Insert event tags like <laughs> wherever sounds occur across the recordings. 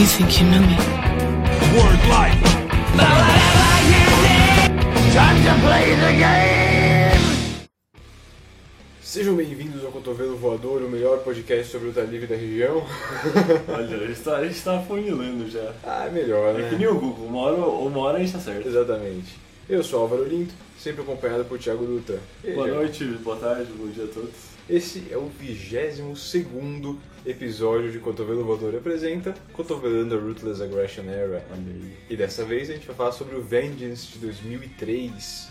You think you know me? Word life. Sejam bem-vindos ao Cotovelo Voador, o melhor podcast sobre luta livre da região. <laughs> Olha, a gente tá, a gente tá funilando já. ah, é melhor, É né? que nem o Google, uma hora, uma hora a gente tá certo. Exatamente. Eu sou Álvaro Linto, sempre acompanhado por Thiago aí, Boa noite, boa tarde, bom dia a todos. Esse é o 22 episódio de Cotovelo Voador apresenta Cotovelando a Ruthless Aggression Era. E dessa vez a gente vai falar sobre o Vengeance de 2003.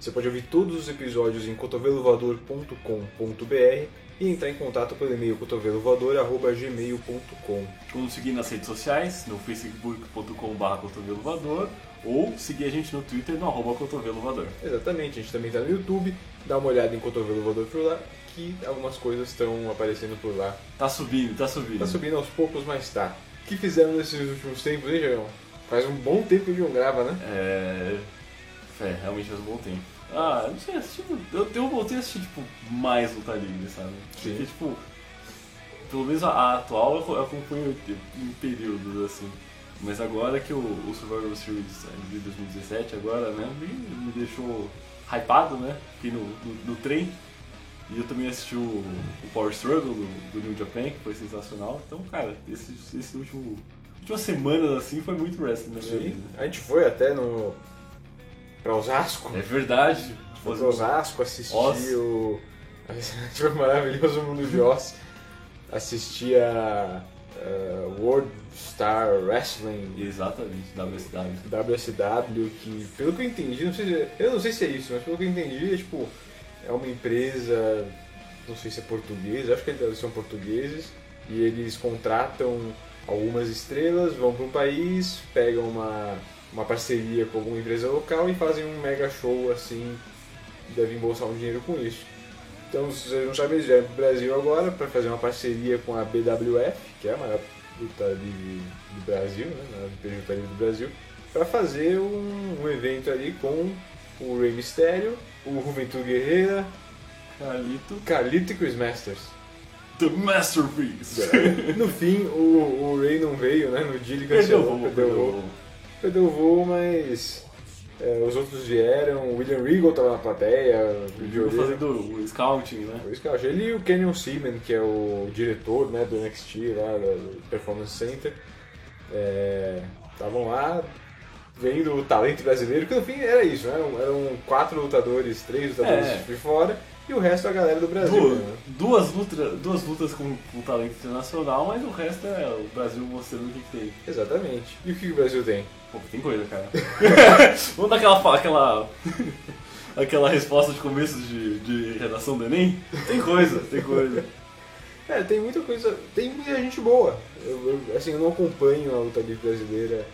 Você pode ouvir todos os episódios em cotovelovoador.com.br e entrar em contato pelo e-mail cotovelovoador.gmail.com. Como nos seguir nas redes sociais, no facebook.com.br cotovelovador ou seguir a gente no Twitter no arroba cotovelovador. Exatamente, a gente também está no YouTube, dá uma olhada em Cotovelo Voador por lá, que algumas coisas estão aparecendo por lá. Tá subindo, tá subindo. Tá subindo aos poucos, mas tá. O que fizeram nesses últimos tempos, hein, João? Faz um bom tempo que não grava, né? É. É, realmente faz um bom tempo. Ah, não sei, assisti, eu, eu voltei a assistir, tipo, mais luta livre, sabe? Sim. Porque, tipo, pelo menos a, a atual eu eu acompanho em períodos, assim. Mas agora que o, o Survivor Series de 2017, agora, né, me, me deixou hypado, né? Fiquei no, no, no trem. E eu também assisti o, o Power Struggle do, do New Japan, que foi sensacional. Então, cara, esse, esse último... Últimas semanas, assim, foi muito wrestling na minha vida. A gente foi até no. pra Osasco. É verdade. Foi pra Osasco, assistiu. O <laughs> foi maravilhoso mundo de Oz. Assisti a. a World Star Wrestling Exatamente, WSW. WSW, que pelo que eu entendi, não sei se, eu não sei se é isso, mas pelo que eu entendi é tipo, é uma empresa, não sei se é portuguesa, acho que eles são portugueses, e eles contratam algumas estrelas, vão para um país, pegam uma, uma parceria com alguma empresa local e fazem um mega show assim, devem embolsar um dinheiro com isso. Então, se vocês não sabem, eles vieram para o Brasil agora para fazer uma parceria com a BWF, que é a maior luta livre do Brasil, né? a do Brasil, para fazer um, um evento ali com o Rey Mysterio, o Juventude Guerreira, Carlito. Carlito e Chris Masters. The Masterpiece. No fim, o, o Rey não veio, né? No dia ele o cancelou, perdeu o voo. Perdeu o voo, mas é, os outros vieram. O William Regal estava na plateia, o fazendo o scouting, né? Eu achei. Ele e o Kenyon Seaman, que é o diretor né, do NXT lá, do Performance Center, estavam lá vendo o talento brasileiro, que no fim era isso, né? Eram quatro lutadores, três lutadores É. de fora e o resto a galera do Brasil. Duas, né? duas, luta, duas lutas com, com talento internacional, mas o resto é o Brasil mostrando o que, que tem. Exatamente. E o que o Brasil tem? Pô, tem coisa, cara. <laughs> Vamos dar aquela, aquela, <laughs> aquela resposta de começo de, de redação do Enem? Tem coisa, tem coisa. É, tem muita coisa, tem muita gente boa. Eu, eu- assim, eu não acompanho a luta livre brasileira,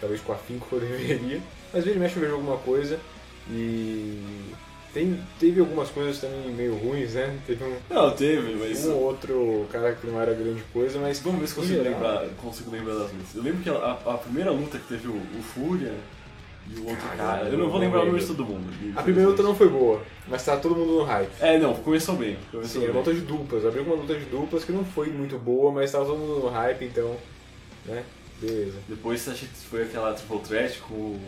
talvez com afinco que eu <laughs> deveria, mas vira e mexe eu vejo alguma coisa e tem, teve algumas coisas também meio ruins, né? Teve um, Não, teve, mas... um outro cara que não era grande coisa, mas Vamos ver se consigo geral, lembrar, consigo lembrar das lutas. Eu lembro que a, a primeira luta que teve o, o Fúria e o outro cara. Eu não vou lembrar o nome de todo mundo. A primeira luta não foi boa, mas tá todo mundo no hype. É, não, começou bem. Começou Sim, bem. luta de duplas. Abriu com uma luta de duplas que não foi muito boa, mas tava todo mundo no hype, então, né? Beleza. Depois acho que foi aquela triple threat com, o-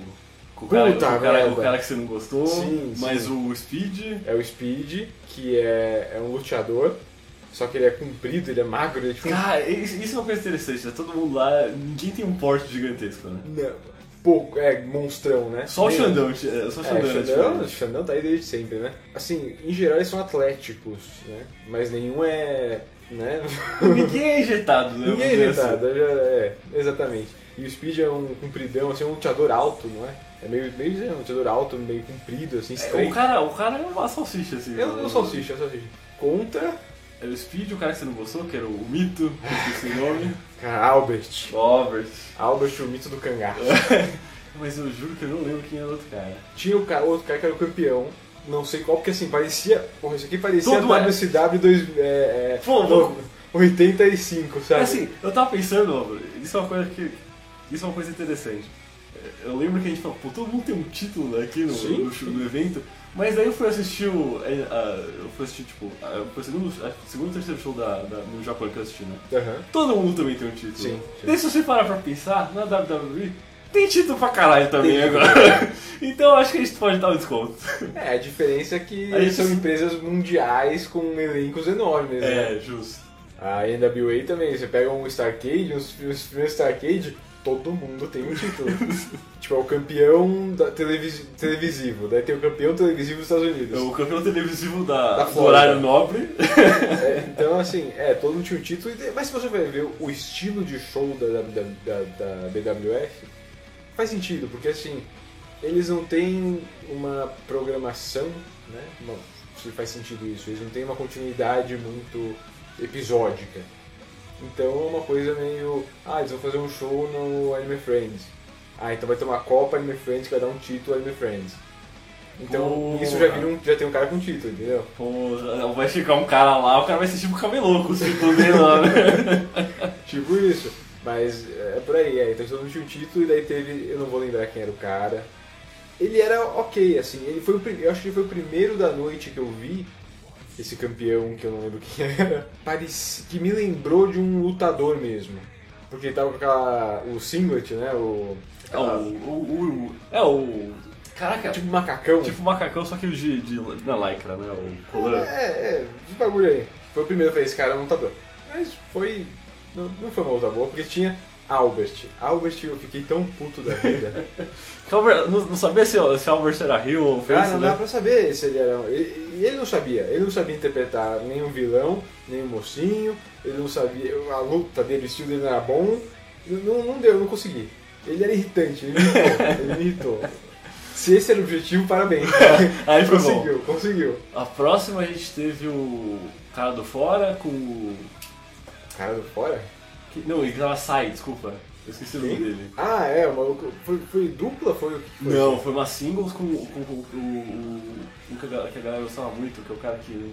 com o, Puta cara, com, o cara, com o cara que você não gostou, Sim, mas sim. o Speed. É o Speed, que é, é um luteador, só que ele é comprido, ele é magro, ele é tipo. Cara, isso é uma coisa interessante, né? Todo mundo lá, ninguém tem um porte gigantesco, né? Não, pouco, é monstrão, né? Só o Nem- Xandão, é, só o Xandão, é Xandão, o diferente. Xandão tá aí desde sempre, né? Assim, em geral eles são atléticos, né? Mas nenhum é. Né? <laughs> Ninguém é injetado, né? Ninguém é dizer inventado, já- é, exatamente. E o Speed é um compridão, assim, um luteador alto, não é? É meio, meio é um luteador alto, meio comprido, assim, assim. É, o, cara, o cara é uma salsicha, assim. Eu não salsicha, é salsicha. Contra Era o Speed, o cara que você não gostou, que era o Mito, que esqueci o nome. cara, Albert. Robert. Albert, o mito do cangaço. <laughs> Mas eu juro que eu não lembro quem era o outro cara. Tinha o cara, outro cara que era o campeão. Não sei qual, porque assim, parecia. Porra, isso aqui parecia Tudo é. WCW dois, é, é, Pô, no- 85, sabe? Assim, eu tava pensando, isso é uma coisa que. Isso é uma coisa interessante. Eu lembro que a gente falou, pô, todo mundo tem um título aqui no, no, show- no evento. Mas aí eu fui assistir o. é, eu fui assistir, tipo, foi o segundo, que o segundo ou terceiro show da, da- no Japão que eu assisti, né? Aham. Todo mundo também tem um título. Sim, sim. Daí se você parar pra pensar, na WWE, tem título pra caralho também agora. <laughs> então acho que a gente pode dar um desconto. É, a diferença é que Aí são sim. empresas mundiais com elencos enormes, né? É, justo. A NWA também, você pega um Starcade, os, primeiros Starcade, todo mundo tem um título. <laughs> tipo, é o campeão da televis- televisivo, daí tem o campeão televisivo dos Estados Unidos. É o campeão televisivo da, Da do horário nobre. É, então, assim, é, todo mundo tinha um título, mas se você vai ver o estilo de show da, da, da, da BWF, faz sentido, porque assim, eles não têm uma programação, né? Uma, se faz sentido isso, eles não têm uma continuidade muito episódica. Então é uma coisa meio. Ah, eles vão fazer um show no Anime Friends. Ah, então vai ter uma Copa Anime Friends que vai dar um título Anime Friends. Então isso já, vira um, já tem um cara com título, entendeu? Pô, vai chegar um cara lá, o cara vai ser tipo camelô, se tu vê lá, né? <laughs> Tipo isso. Mas é por aí, é. Então todo mundo tinha um título e daí teve. Eu não vou lembrar quem era o cara. Ele era ok, assim. Ele foi o, eu acho que ele foi o primeiro da noite que eu vi. Esse campeão que eu não lembro quem era. <laughs> Parece, que me lembrou de um lutador mesmo. Porque ele tava com aquela. o singlet, né? O. É o, o, o- É o. Caraca, tipo, macacão. tipo macacão, só que de, de. Na lycra, né? O colã. É, é, esse bagulho aí. Foi o primeiro que eu falei, esse cara é um lutador. Mas foi. Não, não foi uma luta boa, porque tinha Albert. Albert, eu fiquei tão puto da vida. <laughs> Albert- Não, não sabia se, se Albert era Rio ou Cara, face, não dá né? pra saber se ele era. Ele, ele não sabia. Ele não sabia interpretar nenhum vilão, nem um mocinho. Ele não sabia. A luta dele, o estilo dele não era bom. Não, não deu, eu não consegui. Ele era irritante, ele me irritou. <laughs> ele me irritou. Se esse era o objetivo, parabéns. <laughs> Aí foi bom. conseguiu, conseguiu. A próxima a gente teve o cara do fora com o. Cara do fora? que- Não, ele tava Sai, desculpa. Eu esqueci o nome dele. Ah, é, o maluco. Foi, foi dupla? Foi o que foi? Não, foi uma singles com, com, com, o- o. Um que a galera- que a galera gostava muito, que é o cara que.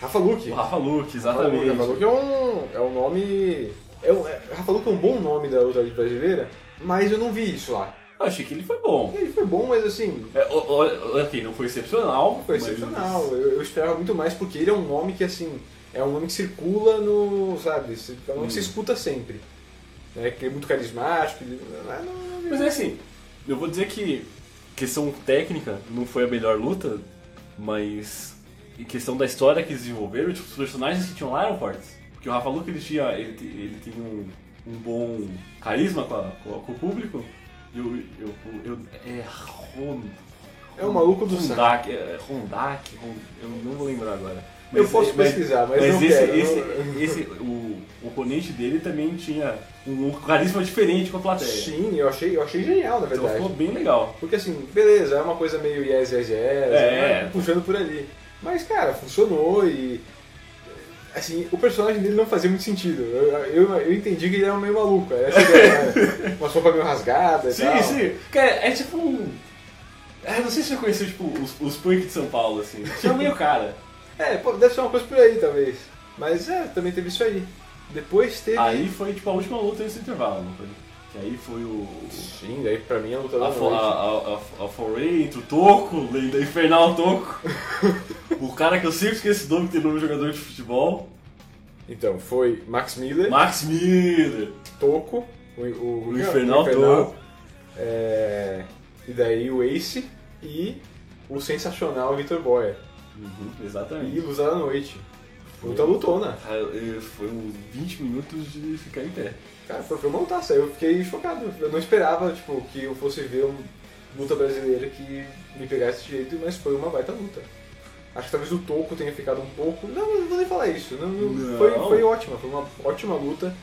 Rafa Luke. O Rafa Luke, exatamente. Rafa Luke é um, é um nome. É um, é, Rafa Luke é um bom nome da luta brasileira, mas eu não vi isso lá. Eu achei que ele foi bom. Ele foi bom, mas assim, É, o- o- ok, não foi excepcional. Foi mas- excepcional. Eu, eu esperava muito mais porque ele é um nome que assim é um nome que circula no, sabe, é um nome que você Hum. escuta sempre. Né? Que é muito carismático. Ele, não, não, não, Mas é assim, eu vou dizer que questão técnica não foi a melhor luta, mas em questão da história que eles desenvolveram, tipo, os personagens que tinham lá eram fortes. Porque o Rafa Luke ele tinha, ele, ele tinha um, um bom carisma com, a- com o público. Eu, eu, eu, é Ron, É o maluco do. Hondak, é Hondak, Hon- eu não vou lembrar agora. Eu posso pesquisar, mas não esse, quero, esse, não- esse- o, o oponente dele também tinha um carisma diferente com a plateia. Sim, eu achei, eu achei genial, na Então verdade. ficou bem legal. Porque assim, beleza, é uma coisa meio yes, yes, yes, É. né, puxando por ali. Mas, cara, funcionou e. Assim, o personagem dele não fazia muito sentido. Eu, eu, eu entendi que ele era meio maluco. Essa ideia, né? <laughs> Uma sopa meio rasgada e Sim, tal. sim. Cara, é tipo um. É, não sei se você conheceu tipo, os, os punk de São Paulo, assim. Tinha meio cara. É, pô, deve ser uma coisa por aí, talvez. Mas é, também teve isso aí. Depois teve. Aí foi tipo a última luta nesse intervalo, não foi? Que aí foi o. Sim, daí pra mim é a luta da A, noite. a, a, a, a foray entre o Toco, lenda infernal Toco. <laughs> o cara que eu sempre esqueço o nome, que tem nome de jogador de futebol. Então, foi Max Miller, Max Miller. Toco, o, o, O Infernal Toco. é, e daí o Ace e o sensacional Victor Boyer. Uhum, E exatamente. Luz da Noite. Luta lutona. E Foi uns 20 minutos de ficar em pé. Cara, foi, foi uma lutaça. Eu fiquei chocado. Eu não esperava, tipo, que eu fosse ver uma luta brasileira que me pegasse desse jeito, mas foi uma baita luta. Acho que talvez o Toco tenha ficado um pouco. Não, não vou nem falar isso. Não, não- Não. Foi, foi ótima, foi uma ótima luta.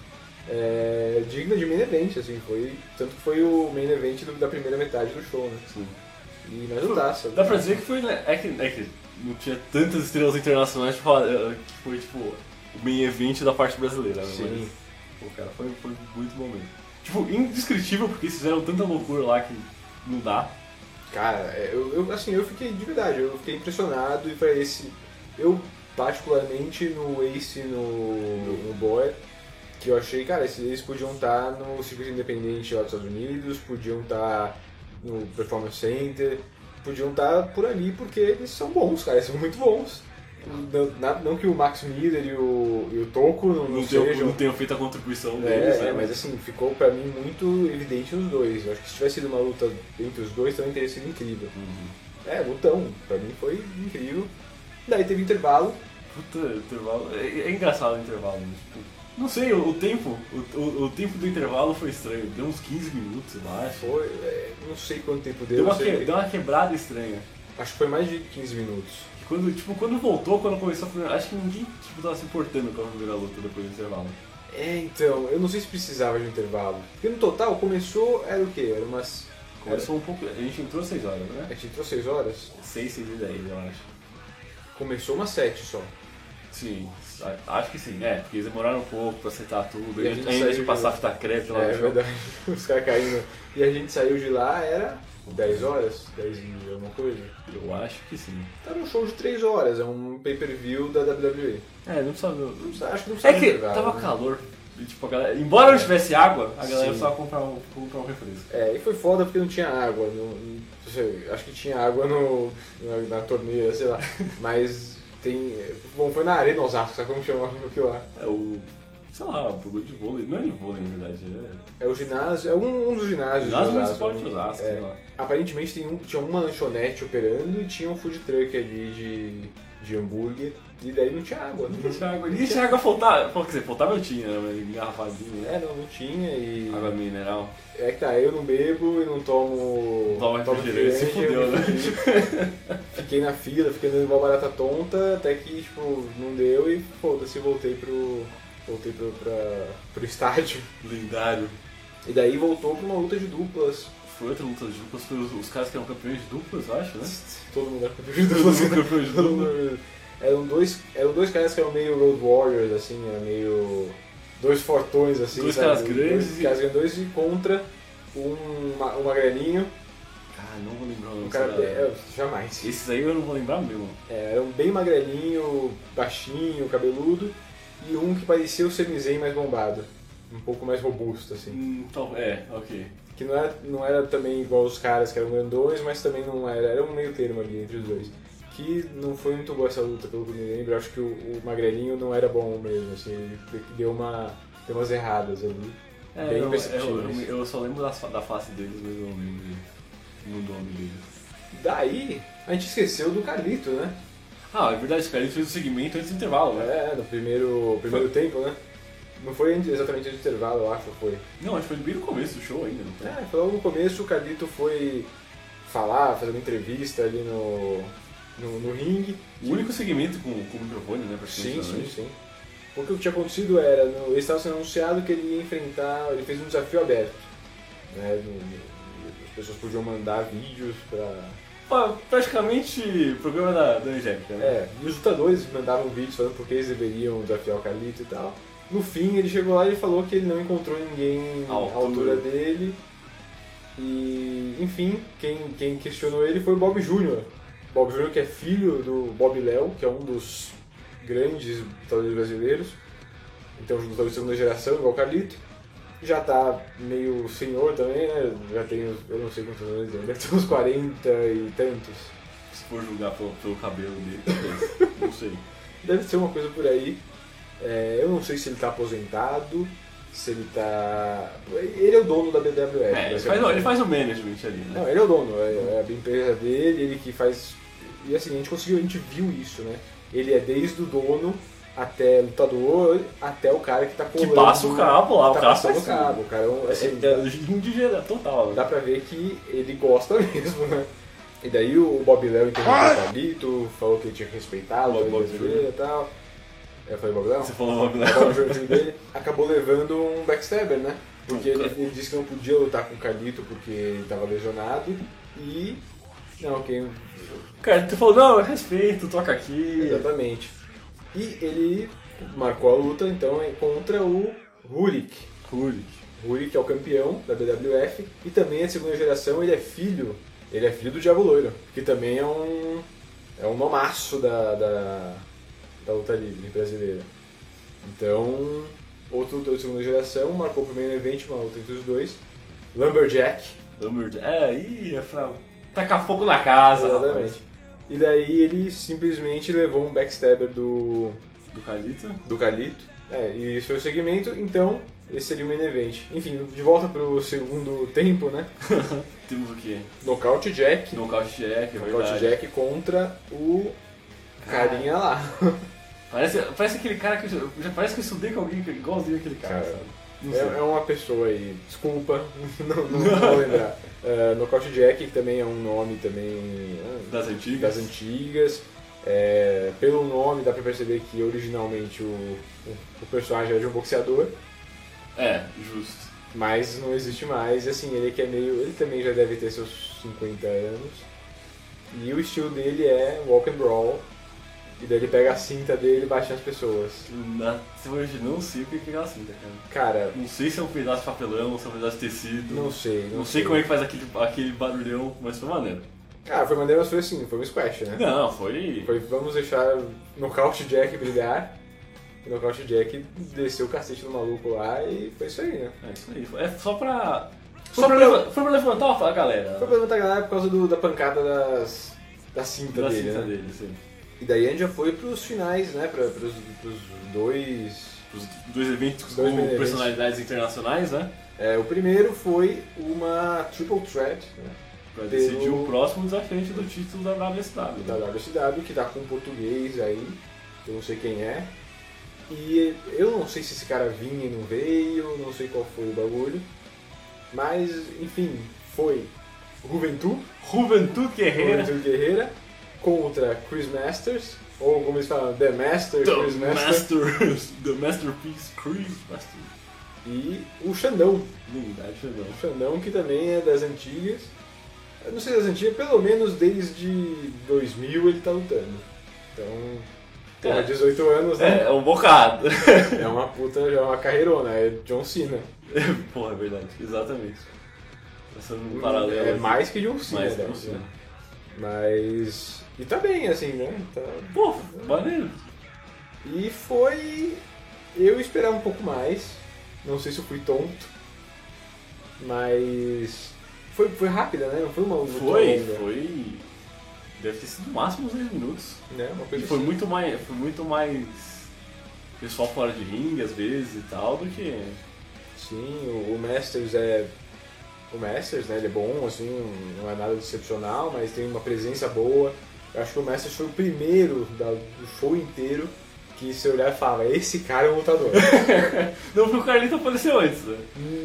é, digna de main event, assim, foi. Tanto que foi o main event do- da primeira metade do show, né? Sim. E mais lutaça. Dá pra dizer que foi. né, É que, é que não tinha tantas estrelas internacionais eh, que foi tipo o main event da parte brasileira, né? Sim. Mas, pô, cara, foi, foi muito bom mesmo. Tipo, indescritível porque fizeram tanta loucura lá que não dá. Cara, é, eu, eu, assim, eu fiquei de verdade, eu fiquei impressionado e pra esse. Eu, particularmente, no Ace no, no Boy, que eu achei, cara, esses- eles podiam estar no circuito independente lá dos Estados Unidos, podiam estar no Performance Center, podiam estar por ali porque eles são bons, cara, eles são muito bons. Não, não que o Max Miller e o, e o Toco não, não sejam não tenham feito a contribuição é, deles, é, né? mas assim, ficou pra mim muito evidente os dois. Eu acho que se tivesse sido uma luta entre os dois também teria sido incrível. Uhum. É, lutão, pra mim foi incrível. Daí teve intervalo, Puta, intervalo. É, é engraçado o intervalo, né? Tipo, não sei, o, o tempo. O, o, o tempo do intervalo foi estranho. Deu uns 15 minutos, eu acho. foi, é, não sei quanto tempo deu, Deu uma, que- deu uma quebrada estranha. acho que foi mais de 15 minutos. E Quando, tipo, quando voltou, quando começou a primeira. Acho que ninguém tipo, tava se importando com a primeira luta depois do intervalo. É, então, eu não sei se precisava de um intervalo. Porque no total começou, era o quê? Era umas. Começou um pouco. A gente entrou 6 horas, A né? gente entrou 6 horas? 6, 6 e 10, eu acho. Começou umas 7 só. Sim, a- acho que sim. É, porque eles demoraram um pouco pra acertar tudo. E a gente ainda saiu de passar lá. fita crepe lá É, no é verdade. <laughs> Os caras caindo. E a gente saiu de lá, era 10 horas? 10 e alguma coisa? Eu acho que sim. Tá num show de 3 horas, é um pay-per-view da WWE. É, não precisa. Não precisa- acho que não É precisa que de intervalo, tava né? calor. E, tipo, a galera, embora não tivesse água, a galera Sim. precisava comprar um, comprar um refresco. É, e foi foda porque não tinha água. Não, não sei, acho que tinha água no, na, na torneira, sei lá. <laughs> Mas tem. Bom, foi na Arena Osasco, sabe como chama aquilo lá? É o. sei lá, bagulho de vôlei. Não é de vôlei, na verdade. É. É o ginásio, é um, um dos ginásios. Ginásio Osasco, Municipal de né? Osasco, É. sei lá. Aparentemente tem um, tinha uma lanchonete operando e tinha um food truck ali de, de hambúrguer. E daí não tinha água. Não tinha água. Nem tinha água faltar. Quer dizer, faltava eu tinha, né? mas Engarrafadinha. né? É, não, não tinha e. Água mineral. É que tá, eu não bebo e não tomo. Toma refrigerante, se fudeu, eu né? fiquei- na fila, fiquei dando igual barata tonta, até que, tipo, não deu e foda-se, voltei pro. Voltei pro, pra, pro estádio. Lendário. E daí voltou pra uma luta de duplas. Foi outra luta de duplas, foi os, os caras que eram campeões de duplas, eu acho, né? Todo mundo era campeão de Todo duplas. mundo campeão de Todo duplas. Eram dois, eram dois caras que eram meio Road Warriors, assim, era meio. Dois fortões, assim. Dois sabe? caras grandes Dois e- caras grandões e contra um, ma- um magrelinho. Cara, não vou lembrar o Um nome cara. dessa galera. É, jamais. Esses aí eu não vou lembrar mesmo. É, era um bem magrelinho, baixinho, cabeludo, e um que parecia o Sami Zayn mais bombado. Um pouco mais robusto, assim. Hum, então, é, ok. Que não era, não era também igual os caras que eram grandões, mas também não era. Era um meio termo ali entre os dois. Que não foi muito boa essa luta, pelo que eu me lembro. Acho que o, o magrelinho não era bom mesmo, assim. Ele deu, uma, deu umas erradas ali. É, Bem eu, eu, eu, eu só lembro da, da face deles, mas não lembro no nome deles. Daí, a gente esqueceu do Carlito, né? Ah, é verdade, cara, ele fez o segmento antes do intervalo, né? É, no primeiro, primeiro tempo, né? Não foi exatamente antes do intervalo, eu acho, foi. Não, acho que foi bem no começo do show ainda, não foi? É, foi logo no começo, o Carlito foi falar, fazer uma entrevista ali no, no, no ringue. O único segmento com, com microfone, né? Sim, sim, né? sim. Porque o que tinha acontecido era, no, ele estava sendo anunciado que ele ia enfrentar, ele fez um desafio aberto. Né, no- as pessoas podiam mandar vídeos pra... Pô, praticamente programa da, da Angélica, né? É, e os lutadores mandavam vídeos falando por que eles deveriam desafiar o Carlito e tal. No fim, ele chegou lá e falou que ele não encontrou ninguém À à altura. altura dele. E, enfim, quem, quem questionou ele foi o Bob Jr. Bob Jr., que é filho do Bob Léo, que é um dos grandes lutadores brasileiros. Então, lutador de segunda geração, igual o Carlito. Já tá meio senhor também, né? Já tem, eu não sei quantos anos ele deve ter uns 40 e tantos. Se for julgar pelo, pelo cabelo dele, talvez. <laughs> não sei. Deve ser uma coisa por aí. É, eu não sei se ele tá aposentado, se ele tá. Ele é o dono da BWF. É, ele faz, basicamente. ele faz o management ali, né? Não, ele é o dono, é, é a empresa dele, ele que faz. E assim, a gente conseguiu, a gente viu isso, né? Ele é desde o dono até lutador, até o cara que tá que colando. passa o cabo lá, o tá cara passando faz o cabo. O cara é um, assim, É, é indígena total, dá né? pra ver que ele gosta <laughs> mesmo, né? E daí o Bob Léo interrompeu o Carlito, falou que ele tinha que respeitar o Bob- Bob e tal. Eu falei Bob Léo? Você falou o nome Acabou o levando um backstabber, né? Porque ele, ele disse que não podia lutar com o Carlito porque ele estava lesionado e. Não, quem. Cara, tu falou, não, eu respeito, toca aqui. Exatamente. E ele marcou a luta então é contra o Rurik. Rurik. Rurik é o campeão da BWF e também é de segunda geração, ele é filho. Ele é filho do Diabo Loiro, que também é um. é um nomaço da, da, da luta livre brasileira. Então, outro lutador de segunda geração, marcou o primeiro evento, uma luta entre os dois. Lumberjack, Lumberjack. É, ih, é pra tacar fogo na casa, rapaz. exatamente. E daí ele simplesmente levou um backstabber do, Do Calito. do Calito. É, e esse foi o segmento, então esse seria o main event. Enfim, de volta pro segundo tempo, né? <laughs> Temos o quê? Nocaute Jack. Nocaute Jack, é Nocaute verdade. Jack contra o carinha lá. <laughs> Parece, parece aquele cara que eu, já- parece que eu estudei com alguém que- igualzinho aquele cara, Cara, É, é uma pessoa aí, desculpa, <laughs> não, não vou lembrar. Uh, Nocaute Jack que também é um nome também ah, Das antigas. das antigas. É, pelo nome dá pra perceber que originalmente o, o, o personagem era de um boxeador, É, justo. mas não existe mais. E assim, ele que é meio. Ele também já deve ter seus 50 anos. E o estilo dele é walk and brawl. E daí ele pega a cinta dele e bate nas pessoas. Na, se hoje não sei o que é aquela cinta, cara. Cara, Não sei se é um pedaço de papelão, se é um pedaço de tecido. não sei. Não sei como é que faz aquele, aquele barulhão, mas foi maneiro. Ah, foi maneiro, mas foi assim, foi um squash, né? Não, foi. Foi, vamos deixar Nocaute Jack brilhar. O Nocaute Jack desceu o cacete do maluco lá e foi isso aí, né? É isso aí. foi- É só pra. Só Só pra, pra- foi pra levantar a galera. Foi pra levantar a galera por causa do- da pancada das, da cinta da dele, cinta né? dele, sim. E daí a gente já foi pros finais, né? Pra, pros, pros dois. Os dois eventos Dois com eventos. personalidades internacionais, né? É, o primeiro foi uma triple threat né, Pra Pelo- decidir o próximo desafiante do título da WSW. da né? WCW, que tá com um português aí, eu não sei quem é. E eu não sei se esse cara vinha e não veio, não sei qual foi o bagulho. Mas, enfim, foi Juventude, Juventude Guerreira. Juventude Guerreira contra Chris Masters, ou como eles falam, The Master The, Chris Masters, Master, <laughs> the Masterpiece Chris Master. e o Xandão. Verdade, não. O Xandão que também é das antigas. Eu não sei das antigas, pelo menos desde 2000 ele tá lutando. Então, É. 18 anos, É, né? é um bocado. <laughs> É uma puta, já é uma carreirona, é John Cena. Porra, é verdade, exatamente. Passando um paralelo. É aqui. mais que John Cena, Mais que né? John Cena. Mas. E tá bem, assim, né? Tá... Pô, maneiro. E foi. Eu esperava um pouco mais. Não sei se eu fui tonto. Mas. Foi, foi rápida, né? Não foi uma Foi, longa, foi. Deve ter sido no máximo uns 10 minutos. Né? Uma E coisa foi assim. muito mais. Foi muito mais. Pessoal fora de ringue às vezes e tal, do que. Sim, o, o Masters é. O Masters, né? Ele é bom, assim, não é nada de excepcional, mas tem uma presença boa. Eu acho que o Masters foi o primeiro da- do show inteiro que você olhar e falava, esse cara é um lutador. <laughs> Não, porque o Carlito apareceu antes, né?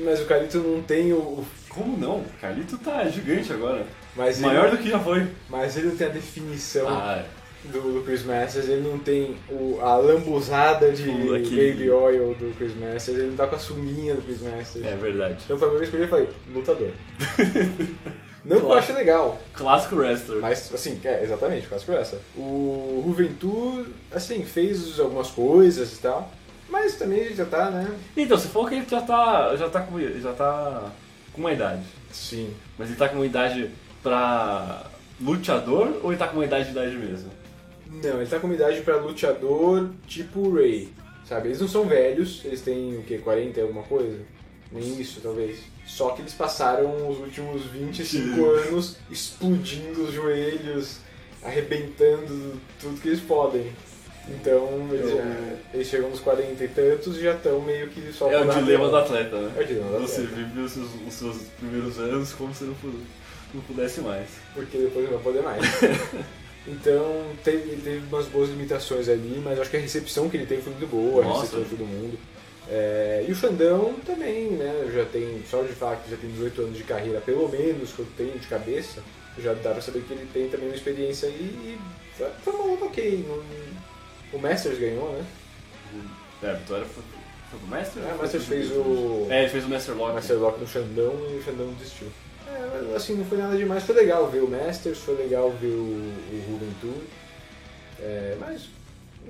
mas o Carlito não tem o. Como não? O Carlito tá gigante agora. Mas ele, Maior do que já foi. mas ele não tem a definição Ah, do, do Chris Masters, ele não tem o, a lambuzada de O- aquele- Baby Oil do Chris Masters, ele não tá com a sunguinha do Chris Masters. é verdade. Então foi a primeira vez que eu falei, lutador. <laughs> não que eu acho legal, Clássico wrestler. Mas, assim, é, exatamente, por essa. O Juventude, assim, fez algumas coisas e tal, mas também já tá, né? Então, você falou que ele já tá. já tá com. já tá com uma idade. Sim. Mas ele tá com uma idade pra luteador ou ele tá com uma idade de idade mesmo? Não, ele tá com uma idade pra luteador tipo Ray, sabe? Eles não são velhos, eles têm, o quê, 40 e alguma coisa? Nem isso, talvez. Só que eles passaram os últimos 25 anos explodindo os joelhos, arrebentando tudo que eles podem. Então, eles, Então- já- eles chegam nos 40 e tantos e já estão meio que só É o dilema do atleta, né? É o dilema do Você atleta. vive os seus, os seus primeiros anos como se não, não pudesse mais. porque depois não vai poder mais. <laughs> então, teve, ele teve umas boas limitações ali, mas acho que a recepção que ele teve foi muito boa, a Nossa. recepção de todo mundo. É, e o Xandão também, né, já tem, só de fato que já tem 18 anos de carreira, pelo menos que eu tenho de cabeça, já dá pra saber que ele tem também uma experiência aí e foi, foi uma luta ok. o Masters ganhou, né? É, a vitória foi, foi pro Master? É, o Masters fez o É, ele fez o Master Lock. Master Lock no Xandão e o Xandão desistiu. É, assim, não foi nada demais. Foi legal ver o Masters, foi legal ver o, o Juventude. É, mas,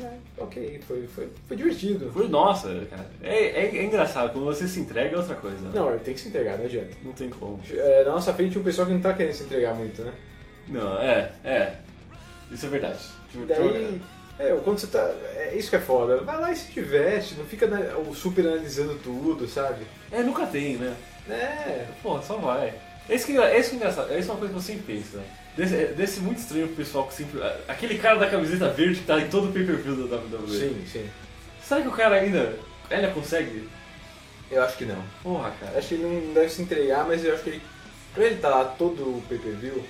é, ok, foi, foi, foi divertido. Foi, nossa, cara. É, é, é engraçado, quando você se entrega é outra coisa. né? Não, ele tem que se entregar, não adianta. Não tem como. É, na nossa frente, um pessoal que não tá querendo se entregar muito, né? Não, é, é. Isso é verdade. E daí É, quando você tá. É isso que é foda. Vai lá e se diverte, não fica né, super analisando tudo, sabe? É, nunca tem, né? É. Pô, só vai. Esse que, esse que é engraçado, essa é uma coisa que eu sempre penso, né? Desse, desse muito estranho pro pessoal que sempre. Aquele cara da camiseta verde que tá em todo o pay-per-view da WWE. Sim, sim. Será que o cara ainda. Ainda consegue? Eu acho que não. Porra, cara. Acho que ele não deve se entregar, mas eu acho que ele. Pra ele estar lá todo o pay-per-view,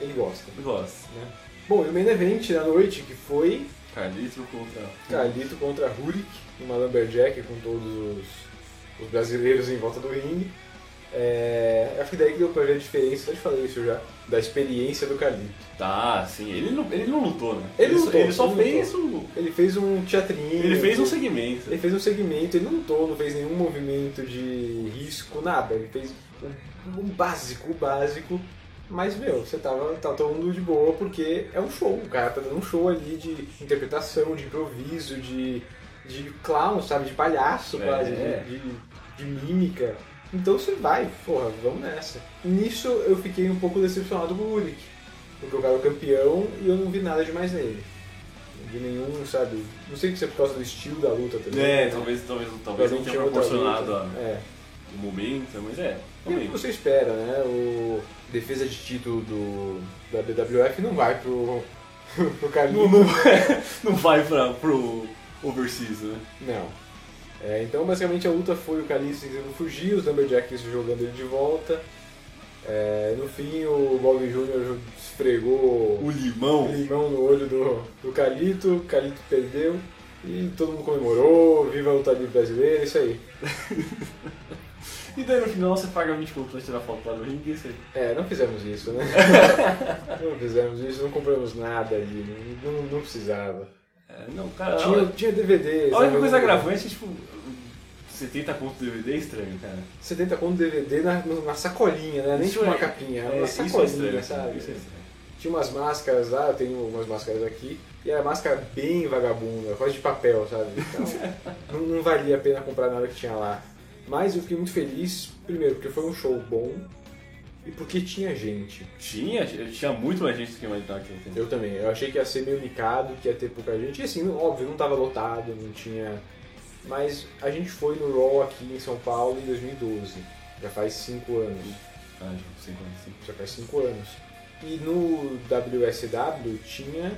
ele gosta. Eu gosto. Né? Bom, e o main event da noite que foi Carlito contra. Carlito contra Rurik, uma Lumberjack com todos os, os brasileiros em volta do ringue. É, acho que daí que deu pra ver a diferença, eu te falei isso já, da experiência do Carlito. Tá, sim. Ele não, ele não lutou, né? Ele só- lutou, ele só ele fez lutou. o. Ele fez um teatrinho. Ele fez um segmento. Ele fez um segmento, ele não lutou, não fez nenhum movimento de risco, nada. Ele fez um, um básico, o básico. Mas, meu, você tava, tava todo mundo de boa porque é um show. O cara tá dando um show ali de interpretação, de improviso, de, de clown, sabe? De palhaço É. quase, de, de, de mímica. Então você vai, porra, vamos nessa. Nisso eu fiquei um pouco decepcionado com o Ulrich. Porque o cara é campeão e eu não vi nada demais nele. Não vi nenhum, sabe? Não sei se é por causa do estilo da luta também. É, talvez, talvez, talvez não tenha proporcionado luta. a- É. o momento, mas é. E é o que você espera, né? O defesa de título do, da BWF não vai pro, <laughs> pro Carlinhos. Não, não, <laughs> não vai pra, pro overseas, né? Não. É, então, basicamente, a luta foi o Calice tentando fugir, os Lumberjacks jogando ele de volta. É, no fim, o Bob Jr. esfregou O limão. limão no olho do, do Calito, o Calito perdeu e todo mundo comemorou, viva a luta livre brasileira, isso aí. <laughs> E daí no final você paga 20 conto pra tirar foto lá no ringue e isso aí. É, não fizemos isso, né? <laughs> não fizemos isso, não compramos nada ali, não, não precisava. É, não, cara. Tinha, tinha DVD. a única coisa agravante é tipo. 70 conto DVD é estranho, cara. 70 conto DVD na, na sacolinha, né? Nem Isso tinha uma é- capinha, era é, uma é sacolinha, estranho, sabe? É. Tinha umas máscaras lá, eu tenho umas máscaras aqui, e era máscara bem vagabunda, quase de papel, sabe? Então, <laughs> não, não valia a pena comprar nada que tinha lá. Mas eu fiquei muito feliz, primeiro, porque foi um show bom, e porque tinha gente. Tinha, tinha muito mais gente do que ia ter. Eu também, eu achei que ia ser meio nicado, que ia ter pouca gente, e assim, óbvio, não tava lotado, não tinha... Mas a gente foi no Raw aqui em São Paulo em 2012, já faz 5 anos. Ah, tipo, 55. já faz 5 anos. E no WSW tinha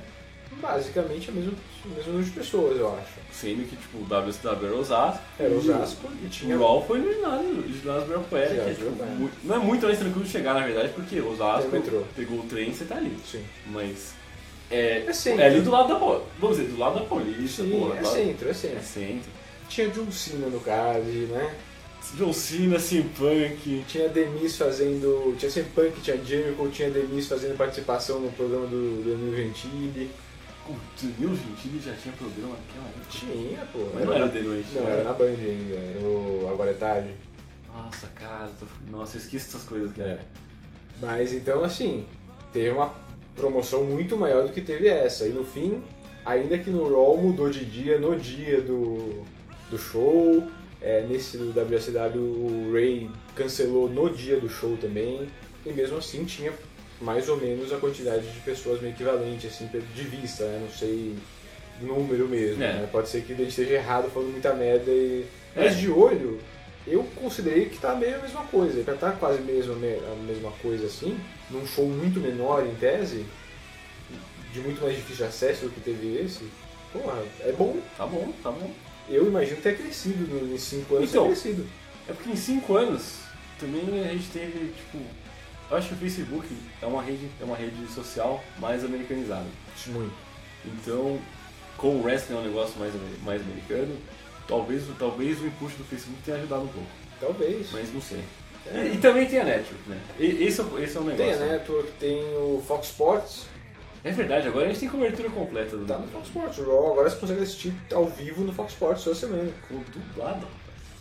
basicamente a mesma, o mesmo número de pessoas, eu acho. Sendo que, tipo, o WSW era Osasco. Era e Osasco e O tinha. Raw foi no ginásio, no ginásio Ibirapuera, que é, tipo, muito- não é muito mais tranquilo chegar, na verdade, porque Osasco o metrô. pegou o trem e você tá ali. Sim. Mas é, É centro. é ali do lado da. Vamos dizer, do lado da Paulista, Sim, porra. é do lado- centro, é É centro. centro. Tinha John Cena no card, né? John Cena, CM Punk. Tinha Demis fazendo. Tinha sempre Punk, tinha Jericho, tinha Demis fazendo participação no programa do Danilo Gentili. O Danilo Gentili já tinha programa naquela época. Tinha, pô. Mas não era The Noite. Não, né? era na Band ainda, era no Agora é Tarde. Nossa, cara. tô- Nossa, eu esqueço essas coisas, cara. É. Mas então, assim, teve uma promoção muito maior do que teve essa. E no fim, ainda que no Raw mudou de dia no dia do, do show, é, nesse do WSW o Ray cancelou no dia do show também, e mesmo assim tinha mais ou menos a quantidade de pessoas meio equivalente, assim, de vista, né? Não sei número mesmo, É. né? Pode ser que ele esteja errado falando muita merda e... É. Mas de olho, eu considerei que tá meio a mesma coisa. Pra tá quase mesmo a me- a mesma coisa assim, num show muito menor em tese, de muito mais difícil acesso do que teve esse, porra, é bom. Tá bom, tá bom. Eu imagino ter crescido em 5 anos Então, ter crescido. É porque em 5 anos também a gente teve, tipo. Eu acho que o Facebook é uma rede, é uma rede social mais americanizada. Muito. Então, como o wrestling é um negócio mais, mais americano, talvez, talvez o input do Facebook tenha ajudado um pouco. Talvez. Mas não sei. É. E, e também tem a Network, né? E, esse, é, o- esse é um negócio. Tem a Network, tem o Fox Sports, É verdade, agora a gente tem cobertura completa do tá no Fox Sports. O Raw agora você consegue assistir ao vivo no Fox Sports toda semana. com dublado.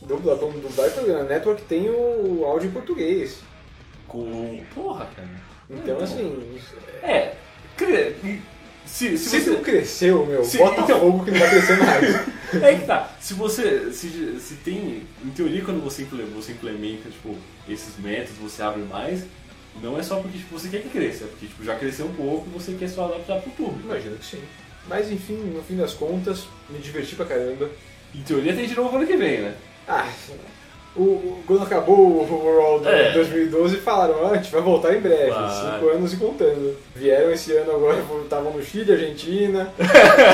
Dubla, como dublar e programa. A Network tem o áudio em português. Com. Porra, cara. Então, Muito assim, É. cre- Se, se se você. não cresceu, meu, Se- bota então- fogo que não vai crescer mais. <laughs> É que tá. Se você. Se, se tem. Em teoria, quando você implementa, você implementa tipo, esses métodos, você abre mais. Não é só porque tipo, você quer que cresça, é porque tipo, já cresceu um pouco e você quer só adaptar pro público. Imagino que sim. Mas enfim, no fim das contas, me diverti pra caramba. Em teoria tem de novo ano que vem, né? Ah, o, quando acabou o World É. 2012, falaram, ah, a gente vai voltar em breve, Claro. cinco anos e contando. Vieram esse ano agora, <laughs> estavam no Chile, Argentina,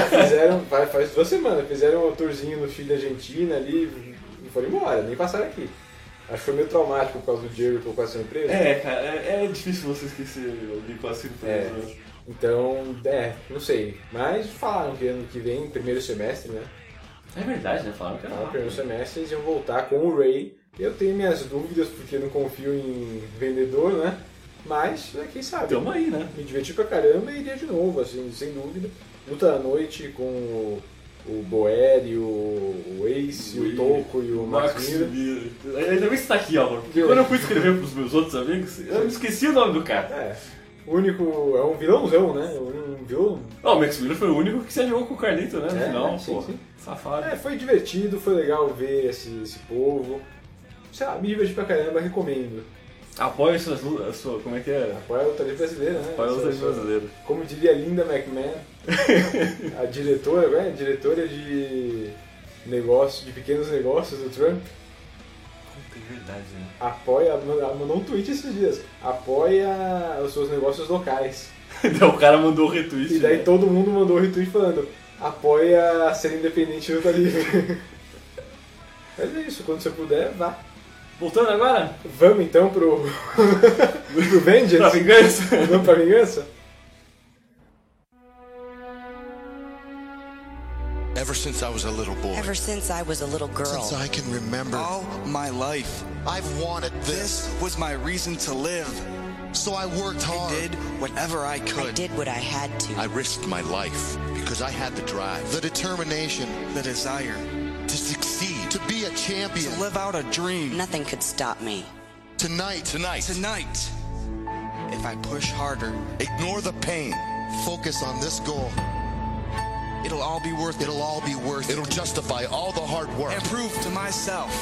fizeram, faz, faz duas semanas, fizeram um tourzinho no Chile, Argentina ali, e foram embora, nem passaram aqui. Acho que foi meio traumático por causa do Jericho com essa empresa. É, cara, é, é difícil você esquecer alguém com a É. surpresa. Então, é, não sei. Mas falaram que ano que vem, primeiro semestre, né? É verdade, né? Falaram que era No primeiro semestre eles iam voltar com o Ray. Eu tenho minhas dúvidas porque não confio em vendedor, né? Mas, é, quem sabe? Tamo aí, né? Me diverti pra caramba e iria de novo, assim, sem dúvida. Luta à noite com o, o Boeri, o, o Ace, o Toco e o Max Miller. Miller. Ainda bem que você tá aqui, Álvaro. Porque quando eu fui escrever pros meus outros amigos, eu me esqueci o nome do cara. É, o único. É um vilãozão, né? Um vilão. Ó, o Max Miller foi o único que se alinhou com o Carlito, né? No É, final, sim, pô. sim. Safado. É, foi divertido, foi legal ver esse, esse povo. Sei lá, me diverti pra caramba, recomendo. Apoia suas lutas, a sua, como é que é? Apoia a luta livre brasileira, né? Apoia a luta essa- brasileira. Como diria Linda McMahon, <laughs> a diretora, né? diretora de negócio, de pequenos negócios do Trump, Puta, é verdade, né? apoia, ela mandou um tweet esses dias, apoia os seus negócios locais. <laughs> O cara mandou o retweet. E daí né? todo mundo mandou um retweet falando, apoia a ser independente do livre. <laughs> Mas é isso, quando você puder, vá. Voltando agora? Vamos então pro, <laughs> pro Vengeance? Pra vingança? Vamos pra vingança? Ever since I was a little boy, Ever since I was a little girl. Since I can remember, All my life, I've wanted this this. was my reason to live. So I worked hard. I hard. did whatever I could. I did what I had to. I risked my life because I had the drive. The determination The desire to succeed to be a champion. to live out a dream. Nothing could stop me. Tonight, tonight. Tonight, if I push harder, Ignore the pain. focus on this goal. it'll all be worth it. It'll all be worth It'll justify all the hard work. And prove to myself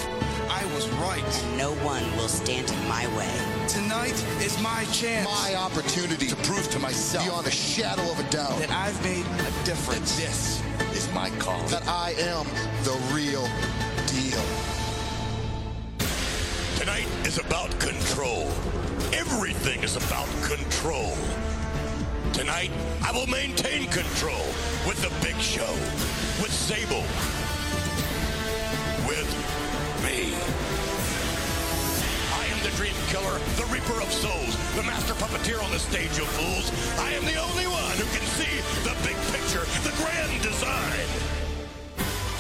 I was right. And no one will stand in my way. Tonight is my chance My opportunity to prove to myself beyond a shadow of a doubt that I've made a difference. that difference. this is my call. that I am the real deal. Tonight is about control. Everything is about control. Tonight, I will maintain control with the big show, with Sable, with me. I am the dream killer, the reaper of souls, the master puppeteer on the stage of fools. I am the only one who can see the big picture, the grand design.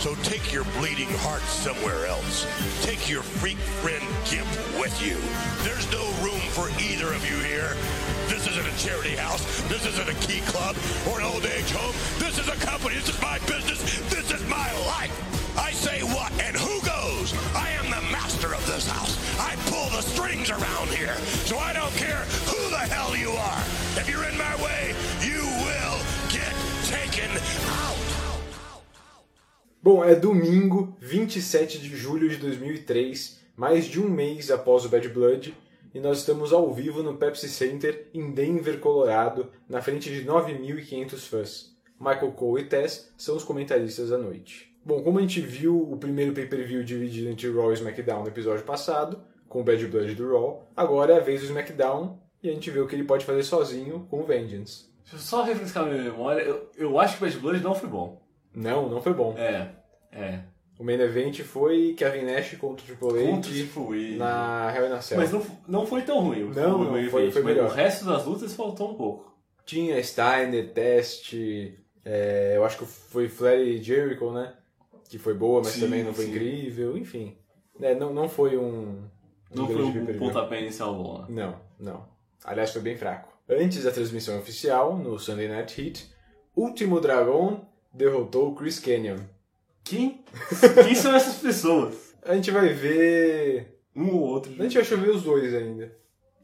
So take your bleeding heart somewhere else. Take your freak friend Gimp with you. There's no room for either of you here. This isn't a charity house. This isn't a key club or an old age home. This is a company. This is my business. This is my life. I say what and who goes. I am the master of this house. I pull the strings around here. So I don't care who the hell you are. If you're in my way, you will get taken out. Bom, é domingo, 27 de julho de 2003, mais de um mês após o Bad Blood, e nós estamos ao vivo no Pepsi Center em Denver, Colorado, na frente de 9.500 fãs. Michael Cole e Tess são os comentaristas da noite. Bom, como a gente viu o primeiro pay-per-view dividido entre Raw e SmackDown no episódio passado, com o Bad Blood do Raw, agora é a vez do SmackDown e a gente vê o que ele pode fazer sozinho com o Vengeance. Deixa eu só refrescar minha memória. Eu, eu acho que o Bad Blood não foi bom. Não, não foi bom. É, é. O main event foi Kevin Nash contra o Triple H Contra o Triple H. na Hell in a Cell. Mas não, não foi tão ruim. o- Não, o não, foi- foi melhor. O resto das lutas faltou um pouco. Tinha Steiner, Test, é, eu acho que foi Flair e Jericho, né? Que foi boa, mas Sim, também não foi sim. incrível, enfim. É, não, não foi um. um Não foi pay-per-view. pontapé inicial bom, né? Não, não. Aliás, foi bem fraco. Antes da transmissão oficial, no Sunday Night Heat, Último Dragão derrotou Chris Canyon. Quem? <laughs> Quem são essas pessoas? A gente vai ver. Um ou outro. A gente vai chover os dois ainda.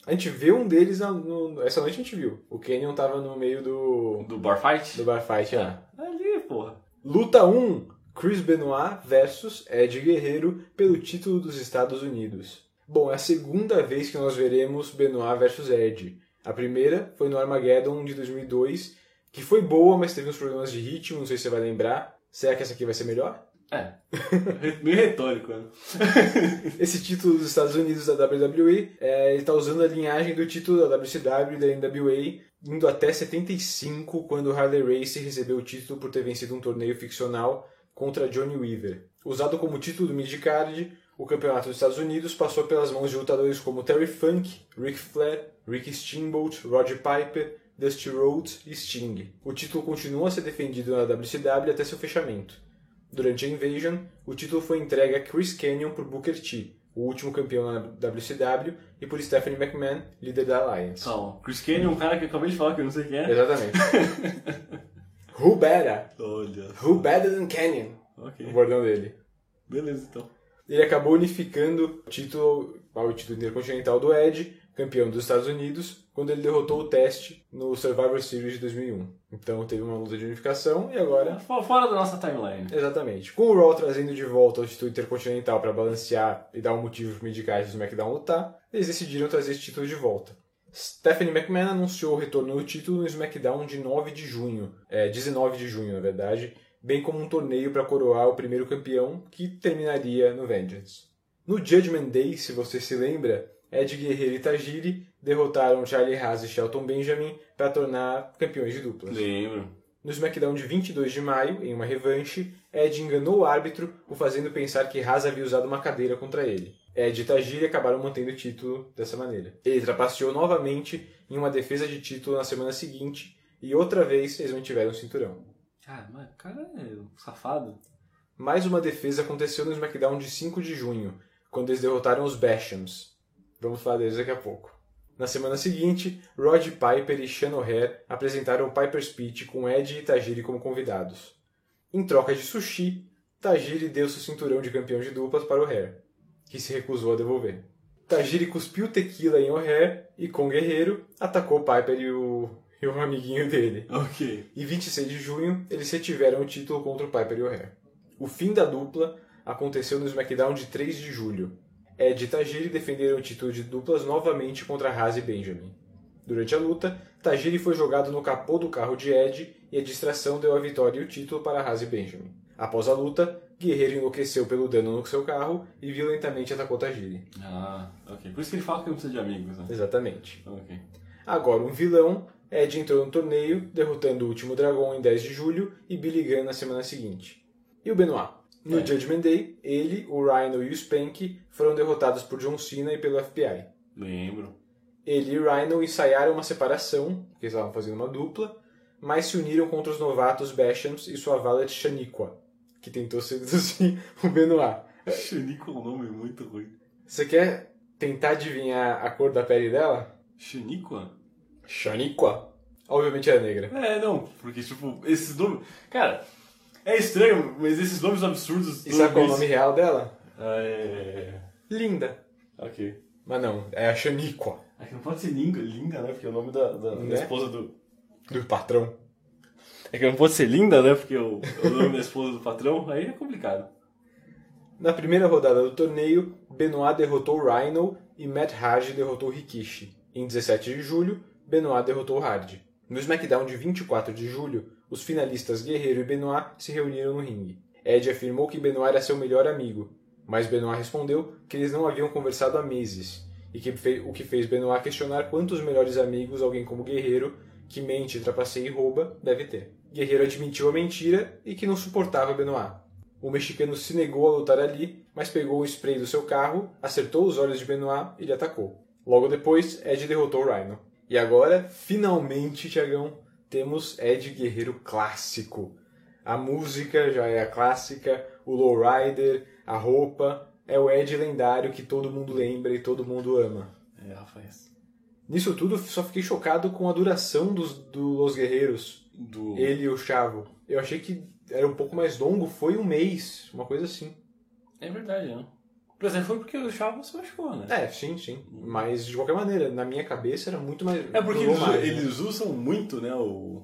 A gente vê um deles na- no- essa noite a gente viu. O Canyon tava no meio do. Do bar fight? do bar fight lá. Ali, porra. Luta 1: Chris Benoit versus Ed Guerreiro pelo título dos Estados Unidos. Bom, é a segunda vez que nós veremos Benoit versus Ed. A primeira foi no Armageddon de 2002, que foi boa, mas teve uns problemas de ritmo, não sei se você vai lembrar. Será que essa aqui vai ser melhor? É. <laughs> Meio retórico, né? <laughs> Esse título dos Estados Unidos da WWE, é, ele tá usando a linhagem do título da WCW e da NWA, indo até 75, quando Harley Race recebeu o título por ter vencido um torneio ficcional contra Johnny Weaver. Usado como título do midcard, o campeonato dos Estados Unidos passou pelas mãos de lutadores como Terry Funk, Ric Flair, Ricky Steamboat, Roger Piper, Dusty Rhodes e Sting. O título continua a ser defendido na WCW até seu fechamento. Durante a Invasion, o título foi entregue a Chris Canyon por Booker T, o último campeão na WCW, e por Stephanie McMahon, líder da Alliance. Calma. Chris Kenny é um cara que eu acabei de falar que eu não sei quem é. Exatamente. <laughs> Who better? Olha. Who better than Canyon? Ok. O bordão dele. Beleza, então. Ele acabou unificando o título, o título intercontinental do Edge, campeão dos Estados Unidos, quando ele derrotou o Test no Survivor Series de 2001. Então teve uma luta de unificação e agora Fo- Fora da nossa timeline. Exatamente. Com o Raw trazendo de volta o título intercontinental para balancear e dar um motivo para o Midcard e o SmackDown lutar, eles decidiram trazer esse título de volta. Stephanie McMahon anunciou o retorno do título no SmackDown de 9 de junho, é, 19 de junho na verdade, bem como um torneio para coroar o primeiro campeão que terminaria no Vengeance. No Judgment Day, se você se lembra, Ed Guerreiro e Tajiri derrotaram Charlie Haas e Shelton Benjamin para tornar campeões de duplas. Lembro. No SmackDown de 22 de maio, em uma revanche, Ed enganou o árbitro, o fazendo pensar que Haas havia usado uma cadeira contra ele. Ed e Tajiri acabaram mantendo o título dessa maneira. Ele trapaceou novamente em uma defesa de título na semana seguinte, e outra vez eles mantiveram o cinturão. Cara, mas o cara é um safado. Mais uma defesa aconteceu no SmackDown de 5 de junho, quando eles derrotaram os Bashams. Vamos falar deles daqui a pouco. Na semana seguinte, Rod Piper e Sean O'Hare apresentaram o Piper Speech com Ed e Tajiri como convidados. Em troca de sushi, Tajiri deu seu cinturão de campeão de duplas para O'Hare, que se recusou a devolver. Tajiri cuspiu tequila em O'Hare e, com o guerreiro, atacou Piper e o, e o amiguinho dele. Ok. Em 26 de junho, eles retiveram o título contra o Piper e O'Hare. O fim da dupla aconteceu no SmackDown de 3 de julho. Ed e Tajiri defenderam o título de duplas novamente contra Haas e Benjamin. Durante a luta, Tajiri foi jogado no capô do carro de Ed e a distração deu a vitória e o título para Haas e Benjamin. Após a luta, Guerreiro enlouqueceu pelo dano no seu carro e violentamente atacou Tajiri. Ah, ok. Por isso que ele fala que não precisa de amigos, né? Exatamente. Ok. Agora, um vilão, Ed entrou no torneio, derrotando o último dragão em 10 de julho e Billy Gunn na semana seguinte. E o Benoit? No É. Judgment Day, ele, o Rhino e o Spank foram derrotados por John Cena e pelo FBI. Lembro. Ele e o Rhino ensaiaram uma separação, porque eles estavam fazendo uma dupla, mas se uniram contra os novatos Bashams e sua valet Shaniqua, que tentou seduzir <laughs> o Benoit. Xaniqua é um nome muito ruim. Você quer tentar adivinhar a cor da pele dela? Xaniqua? Shaniqua. Obviamente era negra. É, não, porque, tipo, esses nomes. Cara, é estranho, mas esses nomes absurdos. E sabe qual é o nome real dela? Ah, é. Linda. Ok. Mas não, é a Shaniqua, É que não pode ser linda, linda, né? Porque é o nome da, da, da Né? esposa do. Do patrão. É que não pode ser linda, né? Porque é o nome da esposa do patrão, aí é complicado. Na primeira rodada do torneio, Benoit derrotou Rhino e Matt Hardy derrotou Rikishi. Em 17 de julho, Benoit derrotou Hardy. No SmackDown de 24 de julho, os finalistas Guerreiro e Benoit se reuniram no ringue. Ed afirmou que Benoit era seu melhor amigo, mas Benoit respondeu que eles não haviam conversado há meses, e que o que fez Benoit questionar quantos melhores amigos alguém como Guerreiro, que mente, trapaceia e rouba, deve ter. Guerreiro admitiu a mentira e que não suportava Benoit. O mexicano se negou a lutar ali, mas pegou o spray do seu carro, acertou os olhos de Benoit e lhe atacou. Logo depois, Ed derrotou Rhino. E agora, finalmente, Tiagão, temos Ed Guerreiro clássico. A música já é a clássica, o lowrider, a roupa, é o Ed lendário que todo mundo lembra e todo mundo ama. É, Rafael. Nisso tudo, só fiquei chocado com a duração dos do Los Guerreiros, Do. ele e o Chavo. Eu achei que era um pouco mais longo, foi um mês, uma coisa assim. É verdade, né? Por exemplo, foi porque o Chavo se machucou, né? É, sim, sim. Mas de qualquer maneira, na minha cabeça era muito mais. É porque eles, mais, né? eles usam muito, né, o...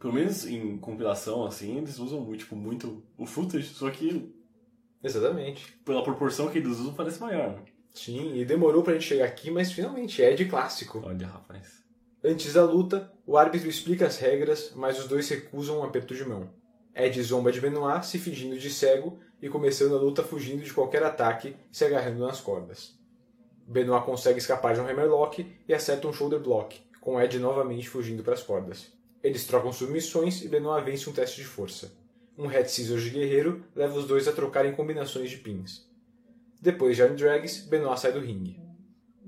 Pelo menos em compilação, assim, eles usam muito, tipo, muito o footage, só que Exatamente. pela proporção que eles usam parece maior, né? Sim, e demorou pra gente chegar aqui, mas finalmente é de clássico. Olha, rapaz. Antes da luta, o árbitro explica as regras, mas os dois recusam um aperto de mão. Ed zomba de Benoit, se fingindo de cego e começando a luta fugindo de qualquer ataque, se agarrando nas cordas. Benoit consegue escapar de um hammerlock e acerta um shoulder block, com Ed novamente fugindo para as cordas. Eles trocam submissões e Benoit vence um teste de força. Um Head Scissors de guerreiro leva os dois a trocarem combinações de pins. Depois de arm drags, Benoit sai do ringue.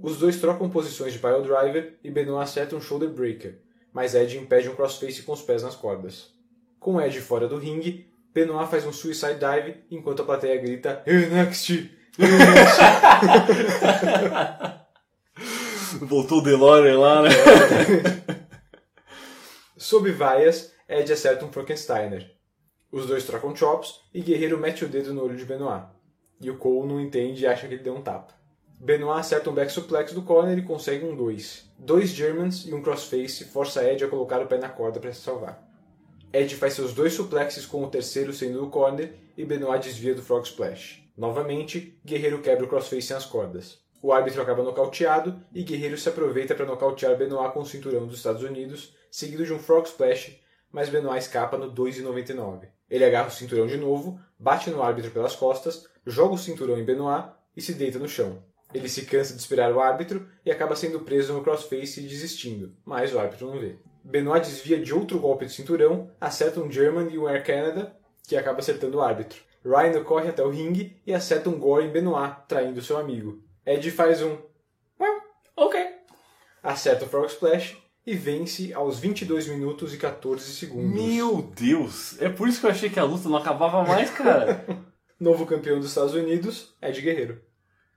Os dois trocam posições de pile driver e Benoit acerta um shoulder breaker, mas Ed impede um crossface com os pés nas cordas. Com Ed fora do ringue, Benoit faz um suicide dive enquanto a plateia grita "Hey, next! <laughs> Voltou o DeLorean lá, né? <laughs> Sob vaias, Ed acerta um Frankensteiner. Os dois trocam chops e Guerreiro mete o dedo no olho de Benoit. E o Cole não entende e acha que ele deu um tapa. Benoit acerta um back suplex do corner e consegue um 2. Dois Germans e um crossface força Ed a colocar o pé na corda para se salvar. Ed faz seus dois suplexes com o terceiro sendo do corner e Benoit desvia do Frog Splash. Novamente, Guerreiro quebra o crossface nas cordas. O árbitro acaba nocauteado e Guerreiro se aproveita para nocautear Benoit com o cinturão dos Estados Unidos, seguido de um Frog Splash, mas Benoit escapa no 2,99. Ele agarra o cinturão de novo, bate no árbitro pelas costas, joga o cinturão em Benoit e se deita no chão. Ele se cansa de esperar o árbitro e acaba sendo preso no crossface e desistindo, mas o árbitro não vê. Benoit desvia de outro golpe de cinturão, acerta um German e um Air Canada, que acaba acertando o árbitro. Rhino corre até o ringue e acerta um gore em Benoit, traindo seu amigo. Ed faz um well, ok. Acerta o Frog Splash e vence aos 22 minutos e 14 segundos. Meu Deus! É por isso que eu achei que a luta não acabava mais, cara. <laughs> Novo campeão dos Estados Unidos, Ed Guerreiro.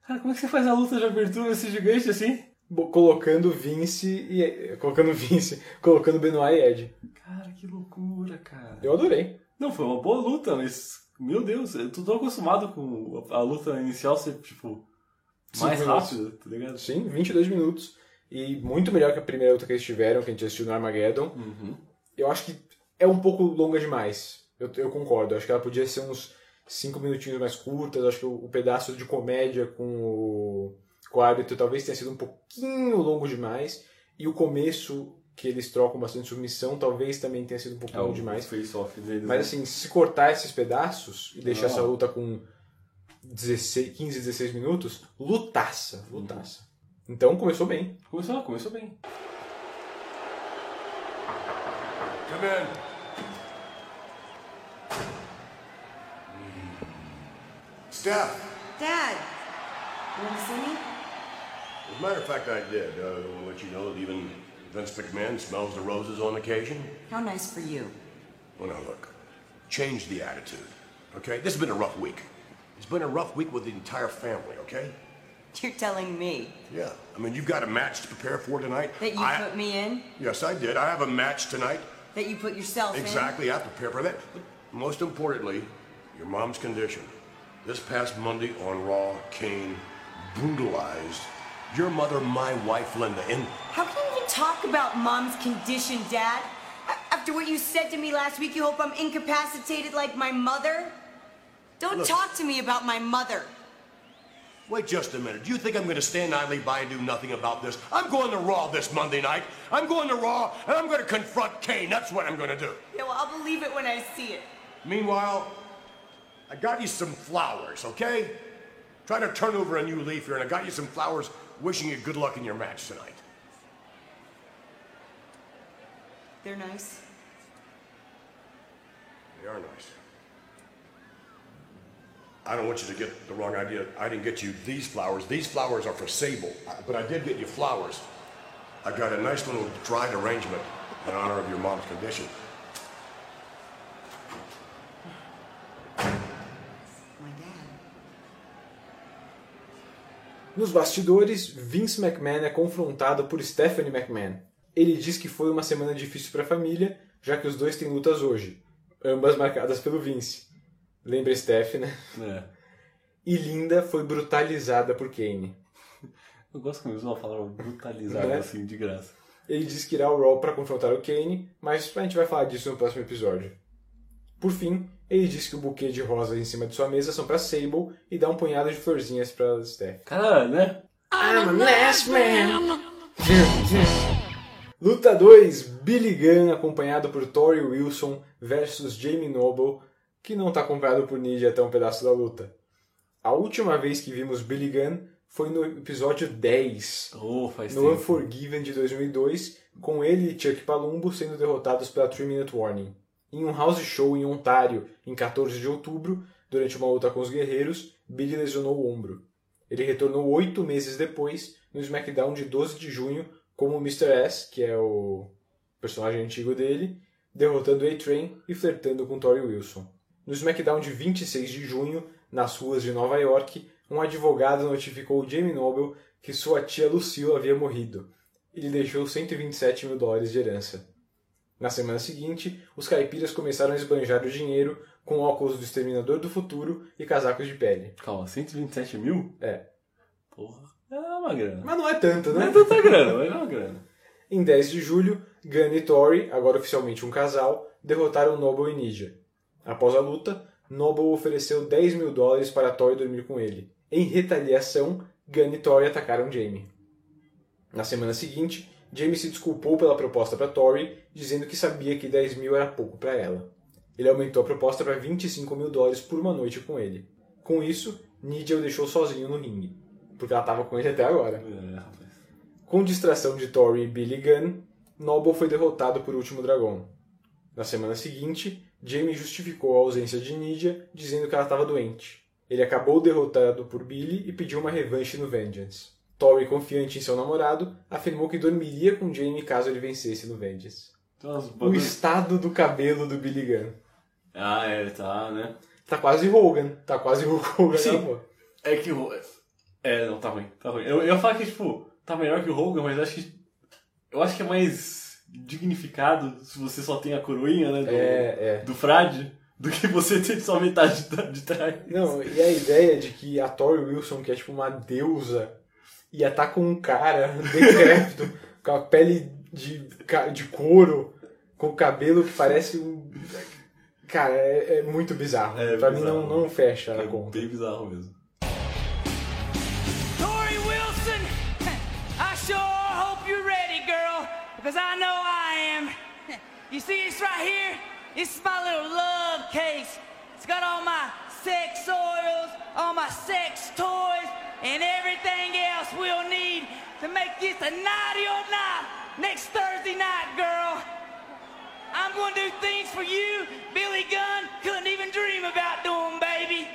cara, como é que você faz a luta de abertura desse gigante assim? Colocando Vince e. Colocando <laughs> Vince. Colocando Benoit e Ed. Cara, que loucura, cara. Eu adorei. Não, foi uma boa luta, mas. Meu Deus, eu tô tão acostumado com a luta inicial ser, tipo. Mais rápida, tá ligado? Sim, 22 minutos. E muito melhor que a primeira luta que eles tiveram, que a gente assistiu no Armageddon. Uhum. Eu acho que é um pouco longa demais. Eu, eu concordo. Eu acho que ela podia ser uns 5 minutinhos mais curtas. Acho que o, o pedaço de comédia com o, com o árbitro talvez tenha sido um pouquinho longo demais. E o começo, que eles trocam bastante submissão, talvez também tenha sido um pouco É longo demais. deles. Mas né? assim, se cortar esses pedaços e deixar Ah. essa luta com 16, 15, 16 minutos, lutaça, lutaça. Então começou bem. Começou, começou bem. Come in. Steph, Dad, you want to see me? As a matter of fact, I did. Uh, I want to let you know that even Vince McMahon smells the roses on occasion. How nice for you. Well, now look, change the attitude, okay? This has been a rough week. It's been a rough week with the entire family, okay? You're telling me Yeah. I mean, you've got a match to prepare for tonight. that you I- put me in, Yes, I did. I have a match tonight. that you put yourself in. Exactly. I prepare for that. But most importantly, your mom's condition. This past Monday on Raw, Kane brutalized your mother, my wife, Linda, in in? How can you even talk about mom's condition, Dad? After what you said to me last week, you hope I'm incapacitated like my mother? Don't Look. talk to me about my mother. Wait just a minute. Do you think I'm going to stand idly by and do nothing about this? I'm going to Raw this Monday night. I'm going to Raw, and I'm going to confront Kane. That's what I'm going to do. Yeah, well, I'll believe it when I see it. Meanwhile, I got you some flowers, okay? Trying to turn over a new leaf here, and I got you some flowers wishing you good luck in your match tonight. They're nice. They are nice. I don't want you to get the wrong idea. I didn't get you these flowers. These flowers are for Sable, but I did get you flowers. I got a nice little dried arrangement in honor of your mom's condition. Nos bastidores, Vince McMahon é confrontado por Stephanie McMahon. Ele diz que foi uma semana difícil para a família, já que os dois têm lutas hoje, ambas marcadas pelo Vince. Lembra Steph, né? É. E Linda foi brutalizada por Kane. Eu gosto quando eles usam a palavra brutalizada Né? assim, de graça. Ele diz que irá ao Raw para confrontar o Kane, mas a gente vai falar disso no próximo episódio. Por fim, ele diz que o buquê de rosas em cima de sua mesa são para Sable e dá um punhado de florzinhas para Steph. Cara, né? I'm a last man. Luta 2, Billy Gunn acompanhado por Tori Wilson versus Jamie Noble, que não está acompanhado por Nidia até um pedaço da luta. A última vez que vimos Billy Gunn foi no episódio 10, Oh, faz no tempo. Unforgiven de 2002, com ele e Chuck Palumbo sendo derrotados pela 3 Minute Warning. Em um house show em Ontário, em 14 de outubro, durante uma luta com os guerreiros, Billy lesionou o ombro. Ele retornou oito meses depois, no SmackDown de 12 de junho, como Mr. S, que é o personagem antigo dele, derrotando A-Train e flertando com Tori Wilson. No SmackDown de 26 de junho, nas ruas de Nova York, um advogado notificou Jamie Noble que sua tia Lucille havia morrido. Ele deixou 127 mil dólares de herança. Na semana seguinte, os caipiras começaram a esbanjar o dinheiro com óculos do Exterminador do Futuro e casacos de pele. Calma, 127 mil? É. Porra, é uma grana. Mas não é tanto, Não né? é tanta grana, mas é uma grana. Em 10 de julho, Gunn e Tori, agora oficialmente um casal, derrotaram Noble e Nidia. Após a luta, Noble ofereceu 10 mil dólares para Tori dormir com ele. Em retaliação, Gunn e Tori atacaram Jamie. Na semana seguinte, Jamie se desculpou pela proposta para Tori, dizendo que sabia que 10 mil era pouco para ela. Ele aumentou a proposta para 25 mil dólares por uma noite com ele. Com isso, Nidia o deixou sozinho no ringue, porque ela estava com ele até agora. É. Com distração de Tori e Billy Gunn, Noble foi derrotado por Último Dragão. Na semana seguinte, Jamie justificou a ausência de Nidia, dizendo que ela estava doente. Ele acabou derrotado por Billy e pediu uma revanche no Vengeance. Tori, confiante em seu namorado, afirmou que dormiria com Jamie caso ele vencesse no. Tem umas O estado do cabelo do Billy Gunn. Ah, é, tá, né? Tá quase Hogan. Tá quase Hulk Hogan, Sim. né, pô? É que o. É, não, tá ruim, tá ruim. Eu, eu ia falar que, tipo, tá melhor que o Hogan, mas acho que. Eu acho que é mais dignificado se você só tem a coroinha, né? Do, É, é. do frade, do que você ter só metade de, de trás. Não, e a ideia de que a Tori Wilson, que é tipo uma deusa, ia estar com um cara decrépito, com a pele de, de couro, com o cabelo que parece um. Cara, é, é muito bizarro. É pra mim bizarro. não, não fecha a É conta. bem bizarro mesmo. Tori Wilson, I sure hope you're ready, girl, because I know I am. You see this right here? This is my little love case. It's got all my sex oils, all my sex toys, and everything else we'll need to make this a nighty old night next Thursday night, girl. I'm gonna do things for you Billy Gunn couldn't even dream about doing, baby.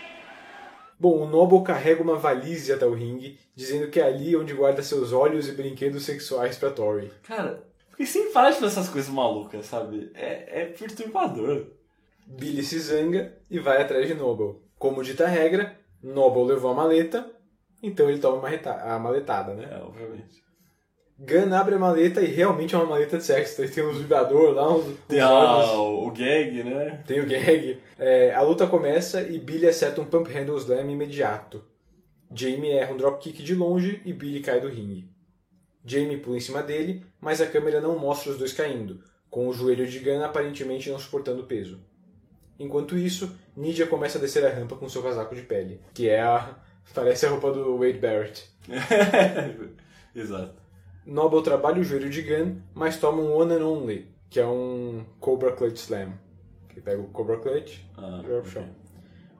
Bom, o Noble carrega uma valise até o ringue, dizendo que é ali onde guarda seus olhos e brinquedos sexuais pra Tori. Cara, porque sem parar de fazer essas coisas malucas, sabe? É, é perturbador. Billy se zanga e vai atrás de Noble. Como dita a regra, Noble levou a maleta, então ele toma a maletada, né? É, obviamente. Gunn abre a maleta e realmente é uma maleta de sexo. Tem uns vibrador lá, uns, Tem o, gag, né? Tem o gag. É, a luta começa e Billy acerta um pump handle slam imediato. Jamie erra um dropkick de longe e Billy cai do ringue. Jamie pula em cima dele, mas a câmera não mostra os dois caindo, com o joelho de Gunn aparentemente não suportando o peso. Enquanto isso, Nidia começa a descer a rampa com seu casaco de pele, que é a. <laughs> parece a roupa do Wade Barrett. <laughs> Exato. Noble trabalha o joelho de Gunn, mas toma um One and Only, que é um Cobra Clutch Slam. Que pega o Cobra Clutch Ah, e joga pro chão.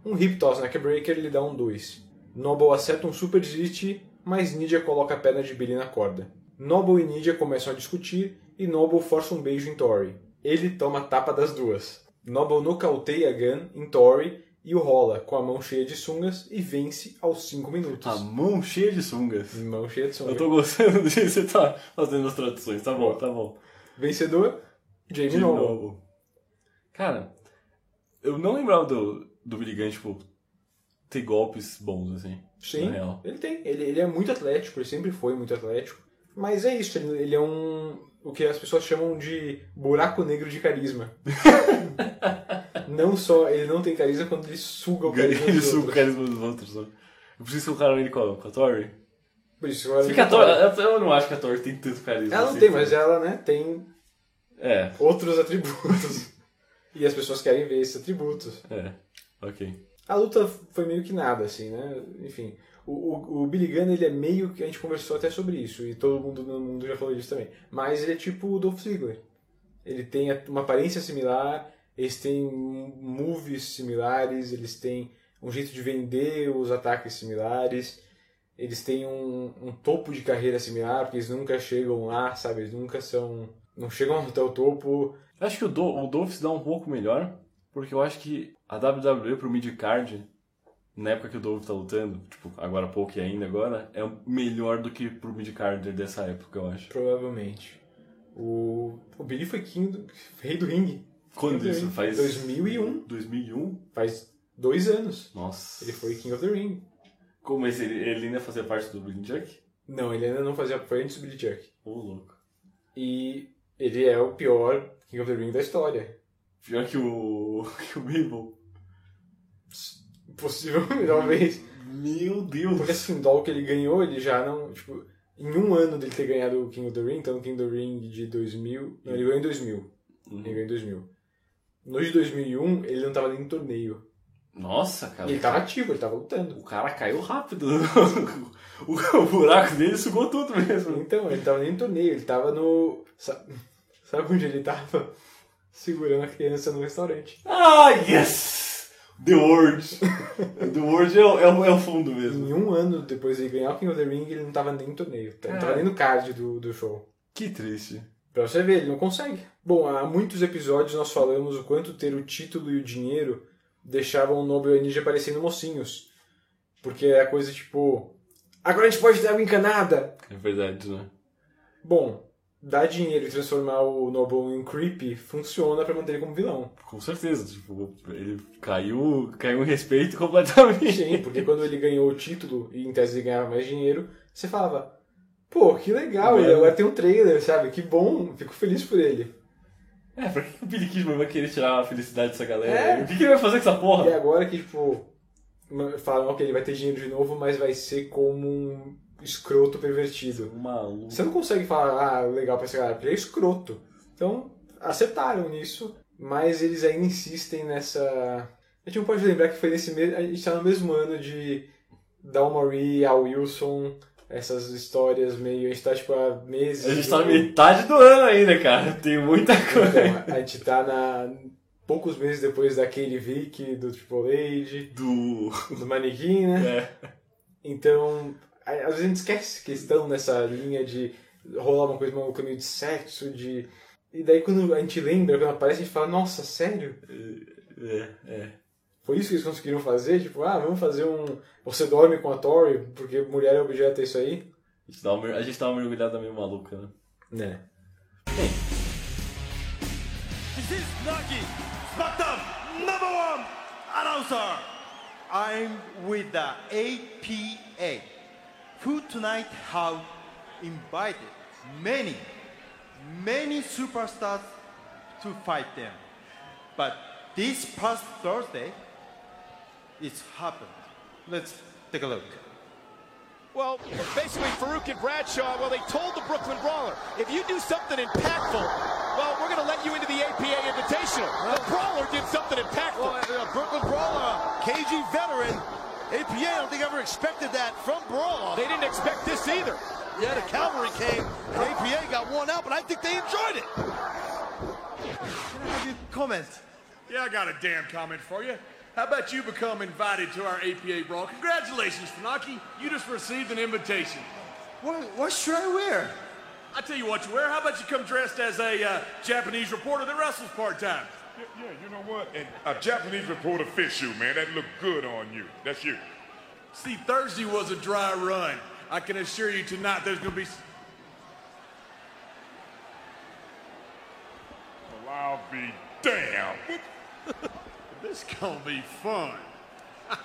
Um Hip Toss Neckbreaker lhe dá um 2. Noble acerta um Super DDT, mas Nidia coloca a perna de Billy na corda. Noble e Nidia começam a discutir e Noble força um beijo em Tori. Ele toma tapa das duas. Noble nocauteia Gunn em Tori e o rola com a mão cheia de sungas e vence aos 5 minutos. A mão cheia de sungas. Mão cheia de sungas. Eu tô gostando <laughs> de você tá fazendo as traduções. Tá bom, tá bom. Vencedor, Jamie De Noble. novo. Cara, eu não lembrava do, do Billy Gunn, tipo, ter golpes bons, assim. Sim, ele tem. Ele, ele é muito atlético, ele sempre foi muito atlético. Mas é isso, ele, ele é um. O que as pessoas chamam de buraco negro de carisma. <laughs> não só ele não tem carisma quando ele suga o carisma Ele dos suga o outros. carisma dos outros. Né? Por isso que colocaram ele com a, com a Tori. Por isso, a Tori, eu não acho que a Tori tem tanto carisma. ela não assim, tem, mas ela né, tem É, outros atributos. e as pessoas querem ver esses atributos. é. Ok. A luta foi meio que nada, assim, né? Enfim, o, o, o Billy Gunn, ele é meio que... A gente conversou até sobre isso, e todo mundo no mundo já falou disso também. Mas ele é tipo o Dolph Ziggler. Ele tem uma aparência similar, eles têm moves similares, eles têm um jeito de vender os ataques similares, eles têm um, um topo de carreira similar, porque eles nunca chegam lá, sabe? Eles nunca são... Não chegam até o topo... Acho que o, Do o Dolph se dá um pouco melhor, porque eu acho que a WWE pro mid-card, na época que o Dolph tá lutando, tipo, agora há pouco e ainda agora, é melhor do que pro mid-card dessa época, eu acho. Provavelmente. O, o Billy foi king do, rei do ringue. Quando King isso? Faz... 2001. 2001? Faz dois anos. Nossa. Ele foi King of the Ring. Como esse, ele, ele ainda fazia parte do Billy Chuck? Não, ele ainda não fazia. Antes do Billy Chuck. Ô, louco. E ele é o pior King of the Ring da história. Pior que o. <laughs> que o Mabel. Possivelmente, <laughs> talvez. Meu Deus! Porque assim, o doll que ele ganhou, ele já não. Tipo, em um ano dele ter ganhado o King of the Ring, então o King of the Ring de 2000. Não, ele ganhou em 2000. Uhum. Ele ganhou em 2000. No de 2001, ele não tava nem em torneio. Nossa, cara. E ele tava ativo, ele tava lutando. O cara caiu rápido. <laughs> o, o buraco dele sugou tudo mesmo. Então, ele tava nem em torneio, ele tava no. Sabe, <laughs> sabe onde ele tava? Segurando a criança no restaurante. Ah, yes! The World. <laughs> The World é, o- é, o- é o fundo mesmo. Em um ano depois de ganhar o King of the Ring, ele não tava nem em torneio. Ele não tava Ah. nem no card do, do show. Que triste. Pra você ver, ele não consegue. Bom, há muitos episódios nós falamos o quanto ter o título e o dinheiro deixavam o Noble e a Ninja parecendo mocinhos. Porque é a coisa tipo. Agora a gente pode dar uma encanada! É verdade, né? Bom, dar dinheiro e transformar o Noble em creepy funciona pra manter ele como vilão. Com certeza. Tipo, ele caiu, caiu em respeito completamente. Sim, porque quando ele ganhou o título e em tese ele ganhava mais dinheiro, você falava, pô, que legal, ele É. agora tem um trailer, sabe? Que bom, fico feliz por ele. É, pra que o Billy Kidman vai querer tirar a felicidade dessa galera? É. O que, que ele vai fazer com essa porra? E agora que, tipo, falam que ele vai ter dinheiro de novo, mas vai ser como um escroto pervertido. Maluco. Você não consegue falar, ah, legal pra esse cara, porque ele é escroto. Então, acertaram nisso, mas eles ainda insistem nessa. A gente não pode lembrar que foi nesse mesmo. A gente tá no mesmo ano de Dalmarie, Al Wilson, essas histórias meio. A gente tá tipo há meses. A gente tá na metade do ano ainda, cara. Tem muita coisa. Então, a gente tá na. Poucos meses depois da Katie Vick, do Triple H, Do. do Manequim, né? É. Então, às vezes a gente esquece que estão nessa linha de rolar uma coisa um caminho de sexo, de. E daí quando a gente lembra, quando aparece, a gente fala, nossa, sério? É, é. Foi isso que eles conseguiram fazer? Tipo, ah, vamos fazer um. Você dorme com a Tori, porque mulher é objeto, é isso aí? A gente dá uma, a gente dá uma mergulhada meio maluca, né? Né. This is Nagi, SmackDown number one announcer. I'm with the APA, who tonight have invited many, many superstars to fight them. But this past Thursday, it's happened. Let's take a look. Well, basically, Farouk and Bradshaw, well, they told the Brooklyn Brawler, if you do something impactful, well, we're going to let you into the APA Invitational. The Brawler did something impactful. Well, uh, Brooklyn Brawler, KG veteran, APA, I don't think ever expected that from Brawler. They didn't expect this either. Yeah, the cavalry came, and APA got worn out, but I think they enjoyed it. Can I have you comment? Yeah, I got a damn comment for you. How about you become invited to our APA Brawl? Congratulations, Funaki. You just received an invitation. What, what should I wear? I tell you what you wear. How about you come dressed as a uh, Japanese reporter that wrestles part-time? Yeah, yeah, you know what? And a Japanese reporter fit you, man. That looked good on you. That's you. See, Thursday was a dry run. I can assure you tonight there's going to be... Well, I'll be damned. <laughs> this going to be fun. <laughs>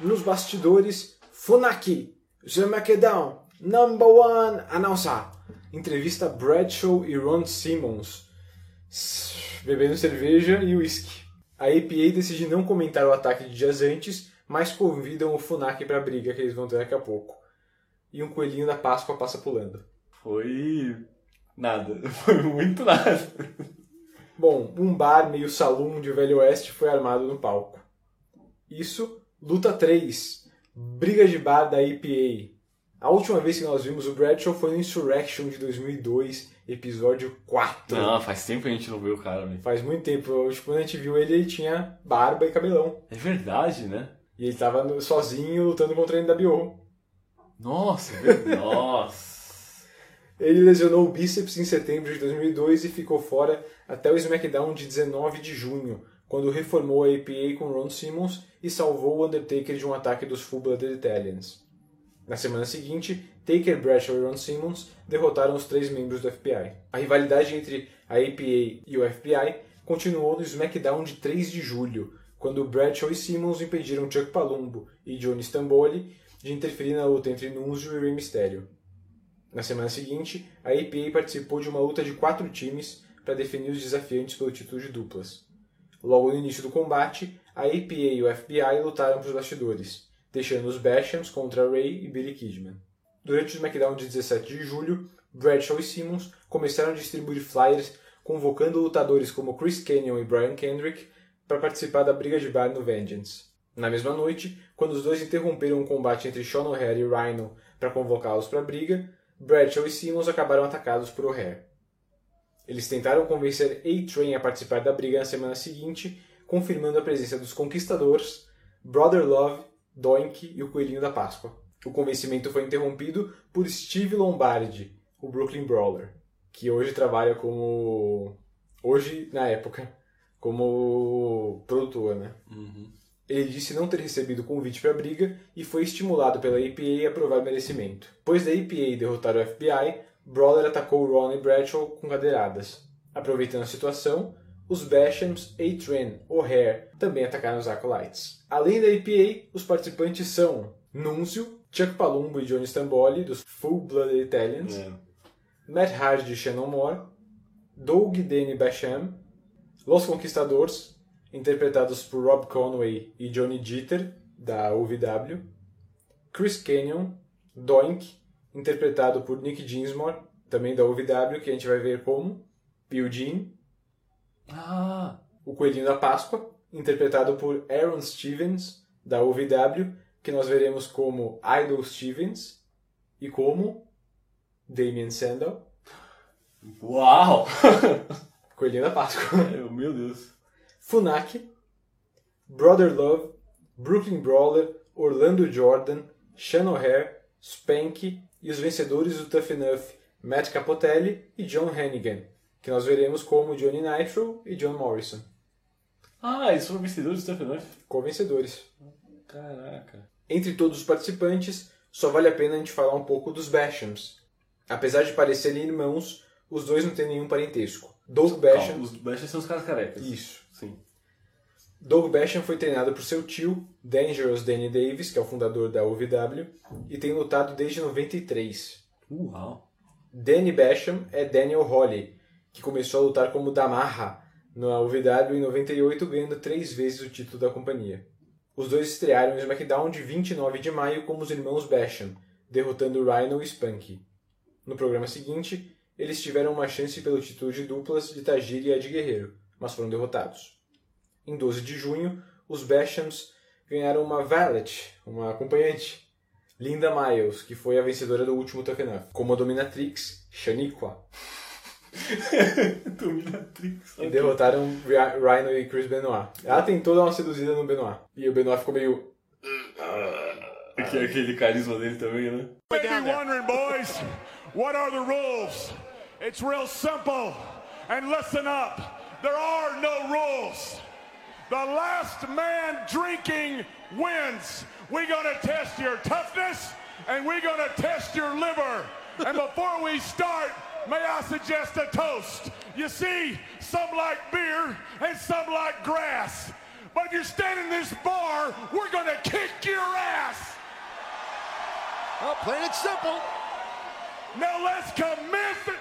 Nos bastidores, Funaki, SmackDown, number one announcer. Entrevista Bradshaw e Ron Simmons, s- bebendo cerveja e uísque. A APA decide não comentar o ataque de dias antes, mas convidam o Funaki pra briga que eles vão ter daqui a pouco. E um coelhinho da Páscoa passa pulando. Foi. Nada. <laughs> Foi muito nada. Bom, um bar meio saloon de Velho Oeste foi armado no palco. Isso, luta 3. Briga de bar da APA. A última vez que nós vimos o Bradshaw foi no Insurrection de 2002, episódio 4. Não, faz tempo que a gente não vê o cara, velho. Faz muito tempo. Tipo, quando a gente viu ele, ele tinha barba e cabelão. É verdade, né? E ele tava sozinho lutando contra a NWO. Nossa, é. <laughs> Nossa. Ele lesionou o bíceps em setembro de 2002 e ficou fora até o SmackDown de 19 de junho, quando reformou a APA com Ron Simmons e salvou o Undertaker de um ataque dos Full Blooded Italians. Na semana seguinte, Taker, Bradshaw e Ron Simmons derrotaram os três membros do FBI. A rivalidade entre a APA e o FBI continuou no SmackDown de 3 de julho, quando Bradshaw e Simmons impediram Chuck Palumbo e Johnny Stamboli de interferir na luta entre Nunzio e Rey Mysterio. Na semana seguinte, a APA participou de uma luta de quatro times para definir os desafiantes pelo título de duplas. Logo no início do combate, a APA e o FBI lutaram para os bastidores, deixando os Bashams contra Ray e Billy Kidman. Durante o SmackDown de 17 de julho, Bradshaw e Simmons começaram a distribuir flyers convocando lutadores como Chris Canyon e Brian Kendrick para participar da briga de bar no Vengeance. Na mesma noite, quando os dois interromperam o combate entre Sean O'Hare e Rhino para convocá-los para a briga, Bradshaw e Simmons acabaram atacados por O'Hare. Eles tentaram convencer A-Train a participar da briga na semana seguinte, confirmando a presença dos Conquistadores, Brother Love, Doink e o Coelhinho da Páscoa. O convencimento foi interrompido por Steve Lombardi, o Brooklyn Brawler, que hoje trabalha como. Hoje, na época, como produtor, né? Ele disse não ter recebido convite para a briga e foi estimulado pela APA a provar merecimento. Depois da APA derrotar o FBI, Brawler atacou Ron e Bradshaw com cadeiradas. Aproveitando a situação, os Bashams, A-Train, O'Hare também atacaram os Acolytes. Além da APA, os participantes são Nunzio, Chuck Palumbo e Johnny Stamboli, dos Full Blooded Italians, Matt Hardy e Shannon Moore, Doug Danny Basham, Los Conquistadores, interpretados por Rob Conway e Johnny Jeter, da UVW, Chris Canyon, Doink, interpretado por Nick Dinsmore, também da UVW, que a gente vai ver como. Bill Jean, Ah, o Coelhinho da Páscoa, interpretado por Aaron Stevens, da UVW, que nós veremos como Idol Stevens, e como Damien Sandow, uau! <laughs> Coelhinho da Páscoa. Meu Deus. Funaki, Brother Love, Brooklyn Brawler, Orlando Jordan, Sean O'Hare, Spanky e os vencedores do Tough Enough, Matt Capotelli e John Hannigan, que nós veremos como Johnny Nitro e John Morrison. Ah, eles foram vencedores do Stuff Enough? Co-vencedores. Caraca. Entre todos os participantes, só vale a pena a gente falar um pouco dos Bashams. Apesar de parecerem irmãos, os dois não têm nenhum parentesco. Doug Basham... Calma, os Basham são os caras carecas. Isso. Sim. Doug Basham foi treinado por seu tio, Dangerous Danny Davis, que é o fundador da UVW, e tem lutado desde 93. Uau. Danny Basham é Daniel Holly, que começou a lutar como Damarra na UVW em 98, ganhando três vezes o título da companhia. Os dois estrearam em SmackDown de 29 de maio como os irmãos Basham, derrotando Rhino e Spunky. No programa seguinte, eles tiveram uma chance pelo título de duplas de Tajiri e Ed Guerreiro, mas foram derrotados. Em 12 de junho, os Bashams ganharam uma valet, uma acompanhante, Linda Miles, que foi a vencedora do último Tough como a dominatrix Shaniqua. <laughs> Dominatrix. E derrotaram Rhino e Chris Benoit. Ela tentou dar uma seduzida no Benoit. E o Benoit ficou meio. Aqui, aquele carisma dele também, né? May be wondering, boys, what are the rules? It's real simple. And listen up. There are no rules. The last man drinking wins. We're gonna test your toughness and we're gonna test your liver. And before we start, may I suggest a toast? You see, some like beer and some like grass. But if you're standing in this bar, we're gonna kick your ass. Well, plain and simple. Now let's commence it.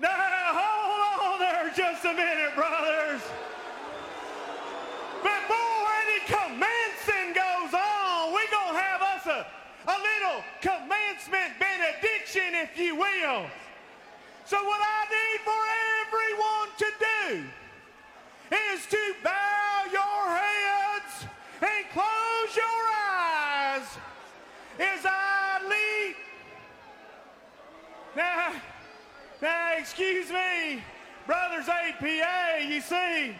Now hold on there just a minute, brothers. Before any commencing goes on, we gonna have us a, a little commencement benediction, if you will. So, what I need for everyone to do is to bow your heads and close your eyes as I lead. Now, now, excuse me, brothers APA, you see,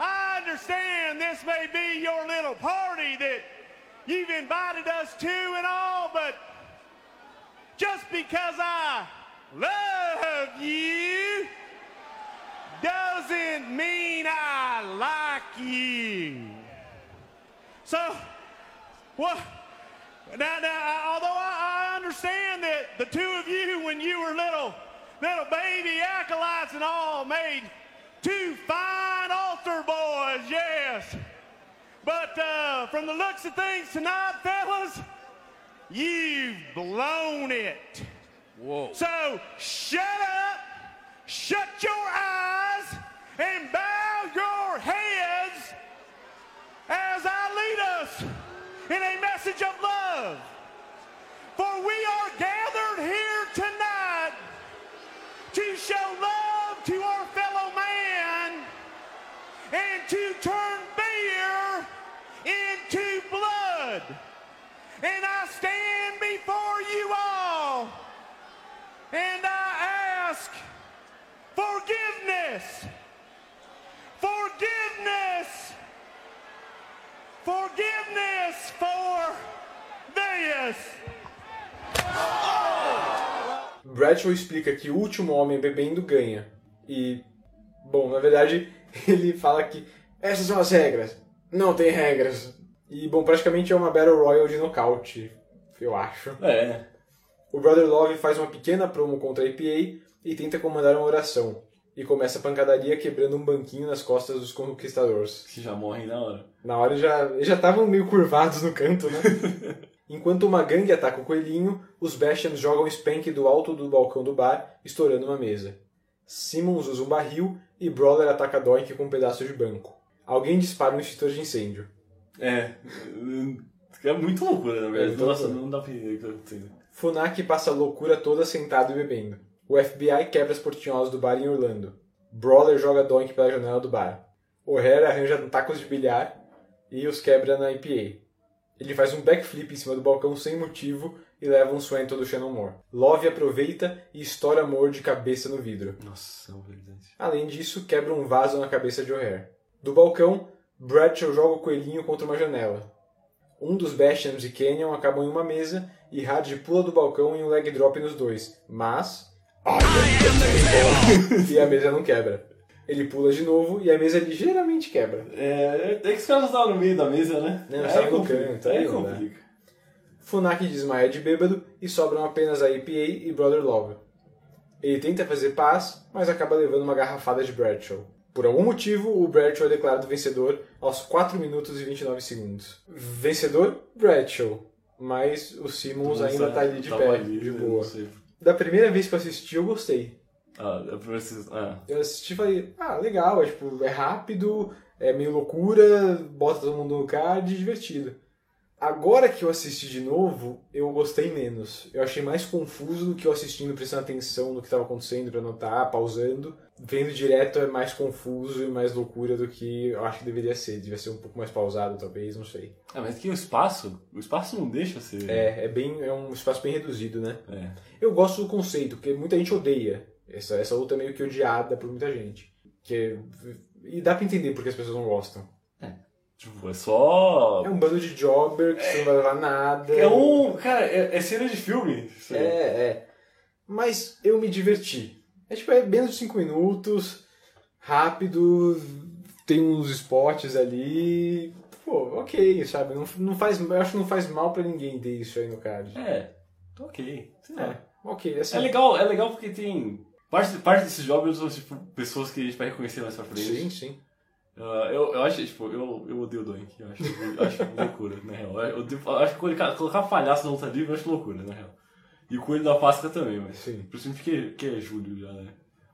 I understand this may be your little party that you've invited us to and all, but just because I love you doesn't mean I like you. So, what? Now, now, although I, I understand that the two of you, when you were little, little baby acolytes and all, made two fine altar boys, yes. But uh, from the looks of things tonight, fellas, you've blown it. Whoa. So shut up, shut your eyes, and bow your heads as I lead us in a message of love. For we are gathered here tonight to show love to our fellow man and to turn beer into blood. And I stand before you all and I ask forgiveness. Forgiveness. Forgiveness for this. Bradshaw explica que o último homem bebendo ganha. E, bom, na verdade, <laughs> ele fala que essas são as regras. Não tem regras. E, bom, praticamente é uma Battle Royale de nocaute, eu acho. É. O Brother Love faz uma pequena promo contra a APA e tenta comandar uma oração. E começa a pancadaria quebrando um banquinho nas costas dos conquistadores. Que já morrem na hora. Na hora já, eles já estavam meio curvados no canto, né? <laughs> Enquanto uma gangue ataca o coelhinho, os Bashams jogam Spank do alto do balcão do bar, estourando uma mesa. Simmons usa um barril e Brawler ataca Doink com um pedaço de banco. Alguém dispara um extintor de incêndio. É. É muito loucura, na verdade. É, Nossa, loucura. não dá pra entender o que tá acontecendo. Funaki passa a loucura toda sentado e bebendo. O FBI quebra as portinholas do bar em Orlando. Brawler joga Doink pela janela do bar. O'Hare arranja tacos de bilhar e os quebra na IPA. Ele faz um backflip em cima do balcão sem motivo e leva um Swanton do Shannon Moore. Love aproveita e estoura Moore de cabeça no vidro. Nossa, é verdade. Além disso, quebra um vaso na cabeça de O'Hare. Do balcão, Bradshaw joga o coelhinho contra uma janela. Um dos Bashams e Canyon acabam em uma mesa e Hard pula do balcão em um leg drop nos dois, mas. <laughs> e a mesa não quebra. Ele pula de novo e a mesa ligeiramente quebra. É, é que os caras estavam no meio da mesa, né? Não, Aí estavam no canto, Aí complica. Funaki desmaia de bêbado e sobram apenas a EPA e Brother Love. Ele tenta fazer paz, mas acaba levando uma garrafada de Bradshaw. Por algum motivo, o Bradshaw é declarado vencedor aos 4 minutos e 29 segundos. Vencedor, Bradshaw. Mas o Simmons Nossa, ainda tá ali de pé, ali, de né, boa. Da primeira vez que eu assisti, eu gostei. Ah, pra vocês. Ah. Eu assisti e falei, ah, legal, é, tipo, é rápido, é meio loucura, bota todo mundo no card, divertido. Agora que eu assisti de novo, eu gostei menos. Eu achei mais confuso do que eu assistindo, prestando atenção no que estava acontecendo pra anotar, pausando. Vendo direto é mais confuso e mais loucura do que eu acho que deveria ser. Devia ser um pouco mais pausado, talvez, não sei. Ah, mas que o espaço, o espaço não deixa ser. É, é bem, é um espaço bem reduzido, né? É. Eu gosto do conceito, porque muita gente odeia. Essa, essa luta é meio que odiada por muita gente. Que, e dá pra entender porque as pessoas não gostam. Tipo, é só. É um bando de jobber que você não vai levar nada. É um. Cara, é, é cena de filme. É, é. Mas eu me diverti. É tipo, é menos de 5 minutos, rápido, tem uns spots ali. Pô, ok, sabe? Não, não faz, eu acho que não faz mal pra ninguém ter isso aí no card. É, tá ok. Sei lá. É, ok. Assim, É legal, é legal porque tem. Parte, parte desses jogos são tipo, pessoas que a gente vai reconhecer mais pra frente. Sim, sim. Ah, eu, eu acho, tipo, eu, eu odeio o Doink. Eu acho, eu acho loucura, na real. Eu, odeio- eu acho que colocar, colocar palhaço na luta livre eu acho loucura, na real. E o Coelho da Páscoa também, mas. Sim. Principalmente porque que é julho já, né?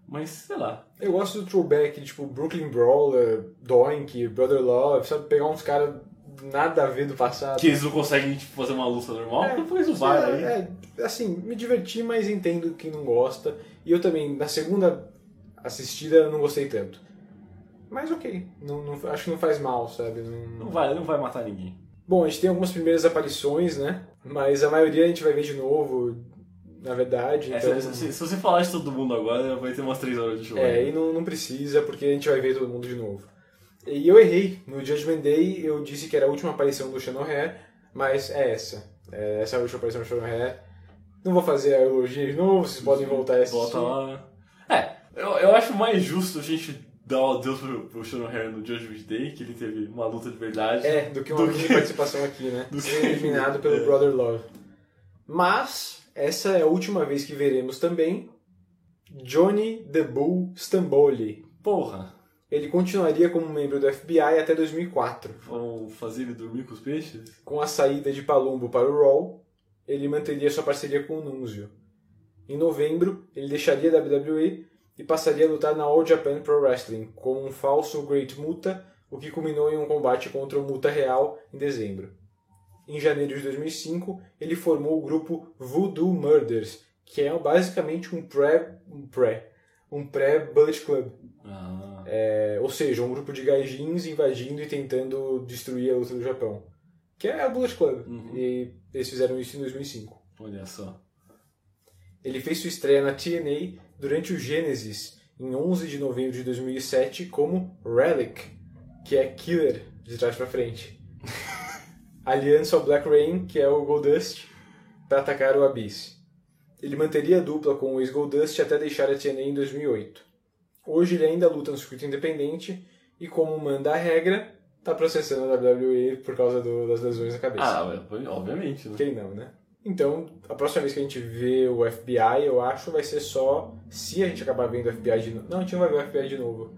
Mas, sei lá. Eu gosto do throwback, tipo Brooklyn Brawler, Doink, Brother Love, sabe? Pegar uns caras nada a ver do passado. Que eles não conseguem tipo, fazer uma luta normal, depois o VAR aí. É, é, assim, me diverti, mas entendo quem não gosta. E eu também, na segunda assistida, não gostei tanto. Mas ok, não, não- acho que não faz mal, sabe? Não, Não vai, não vai matar ninguém. Bom, a gente tem algumas primeiras aparições, né? Mas a maioria a gente vai ver de novo. na verdade. É, Então, se, se- se você falar de todo mundo agora, vai ter umas 3 horas de show. É, e não, não precisa, porque a gente vai ver todo mundo de novo. E eu errei. No Judgment Day eu disse que era a última aparição do Shannon Hair, mas é essa. É, essa é a última aparição do Shannon Hair. Não vou fazer a elogio de novo, vocês podem voltar a assistir. Volta lá. É, eu, eu acho mais justo a gente o adeus pro, pro Shannon Hair no Judgment Day, que ele teve uma luta de verdade. É, do que uma mini participação aqui, né? <laughs> do que- eliminado pelo <laughs> É. Brother Love. Mas, essa é a última vez que veremos também Johnny the Bull Stamboli. Porra. Ele continuaria como membro do FBI até 2004. Vão fazer ele dormir com os peixes? Com a saída de Palumbo para o Raw, ele manteria sua parceria com o Nunzio. Em novembro, ele deixaria a WWE e passaria a lutar na All Japan Pro Wrestling como um falso Great Muta, o que culminou em um combate contra o Muta Real em dezembro. Em janeiro de 2005, ele formou o grupo Voodoo Murders, que é basicamente um pré um pré um pré Bullet Club. Ah. É, ou seja, um grupo de gaijins invadindo e tentando destruir a luta do Japão. Que é a Bullet Club. E eles fizeram isso em 2005. Olha só. Ele fez sua estreia na TNA durante o Genesis, em 11 de novembro de 2007, como Relic, que é Killer, de trás pra frente. <laughs> Aliança ao Black Rain, que é o Goldust, para atacar o Abyss. Ele manteria a dupla com o ex-Goldust até deixar a TNA em 2008. Hoje ele ainda luta no circuito independente e, como manda a regra, tá processando a WWE por causa do- das lesões na cabeça. Ah, obviamente, né? Quem não, né? Então, a próxima vez que a gente vê o FBI, eu acho, vai ser só se a gente acabar vendo o FBI de novo. Não, a gente não vai ver o FBI de novo.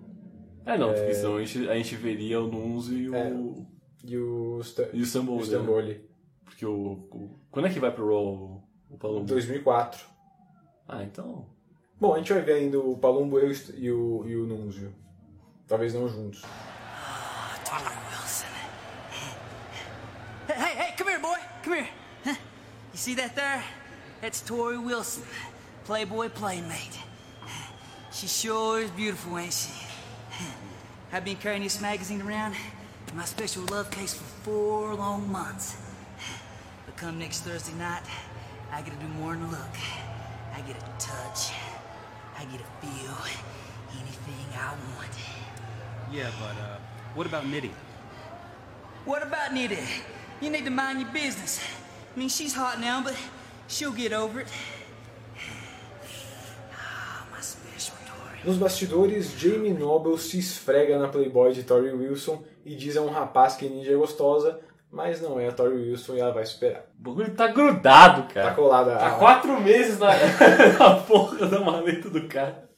É, não, porque senão a gente, a gente veria o Nunzio e o. É. E o, Sta E o Stamboli. o Stamboli. Né? Porque o, o- Quando é que vai pro Raw o, Palumbo? 2004. Ah, então. Bom, a gente vai ver ainda o Palumbo e o, e o, e o Nunzio. Talvez não juntos. Tori Wilson. Hey, hey, hey, come here, boy. Come here. You see that there? That's Tori Wilson, Playboy Playmate. She sure is beautiful, ain't she? I've been carrying this magazine around in my special love case for four long months. But come next Thursday night, I get to do more than look. I get to touch. I get to feel anything I want. Yeah, but uh, what about Nitty? What about Nita? You need to mind your business. I mean, she's hot now, but she'll get over it. Ah, my special Tori. Nos bastidores, Jamie Noble se esfrega na Playboy de Tori Wilson e diz a um rapaz que Ninja é gostosa, mas não é a Tori Wilson e ela vai superar. O bagulho tá grudado, cara. Tá colada. Tá a- quatro meses na, <laughs> na porra da maleta do cara.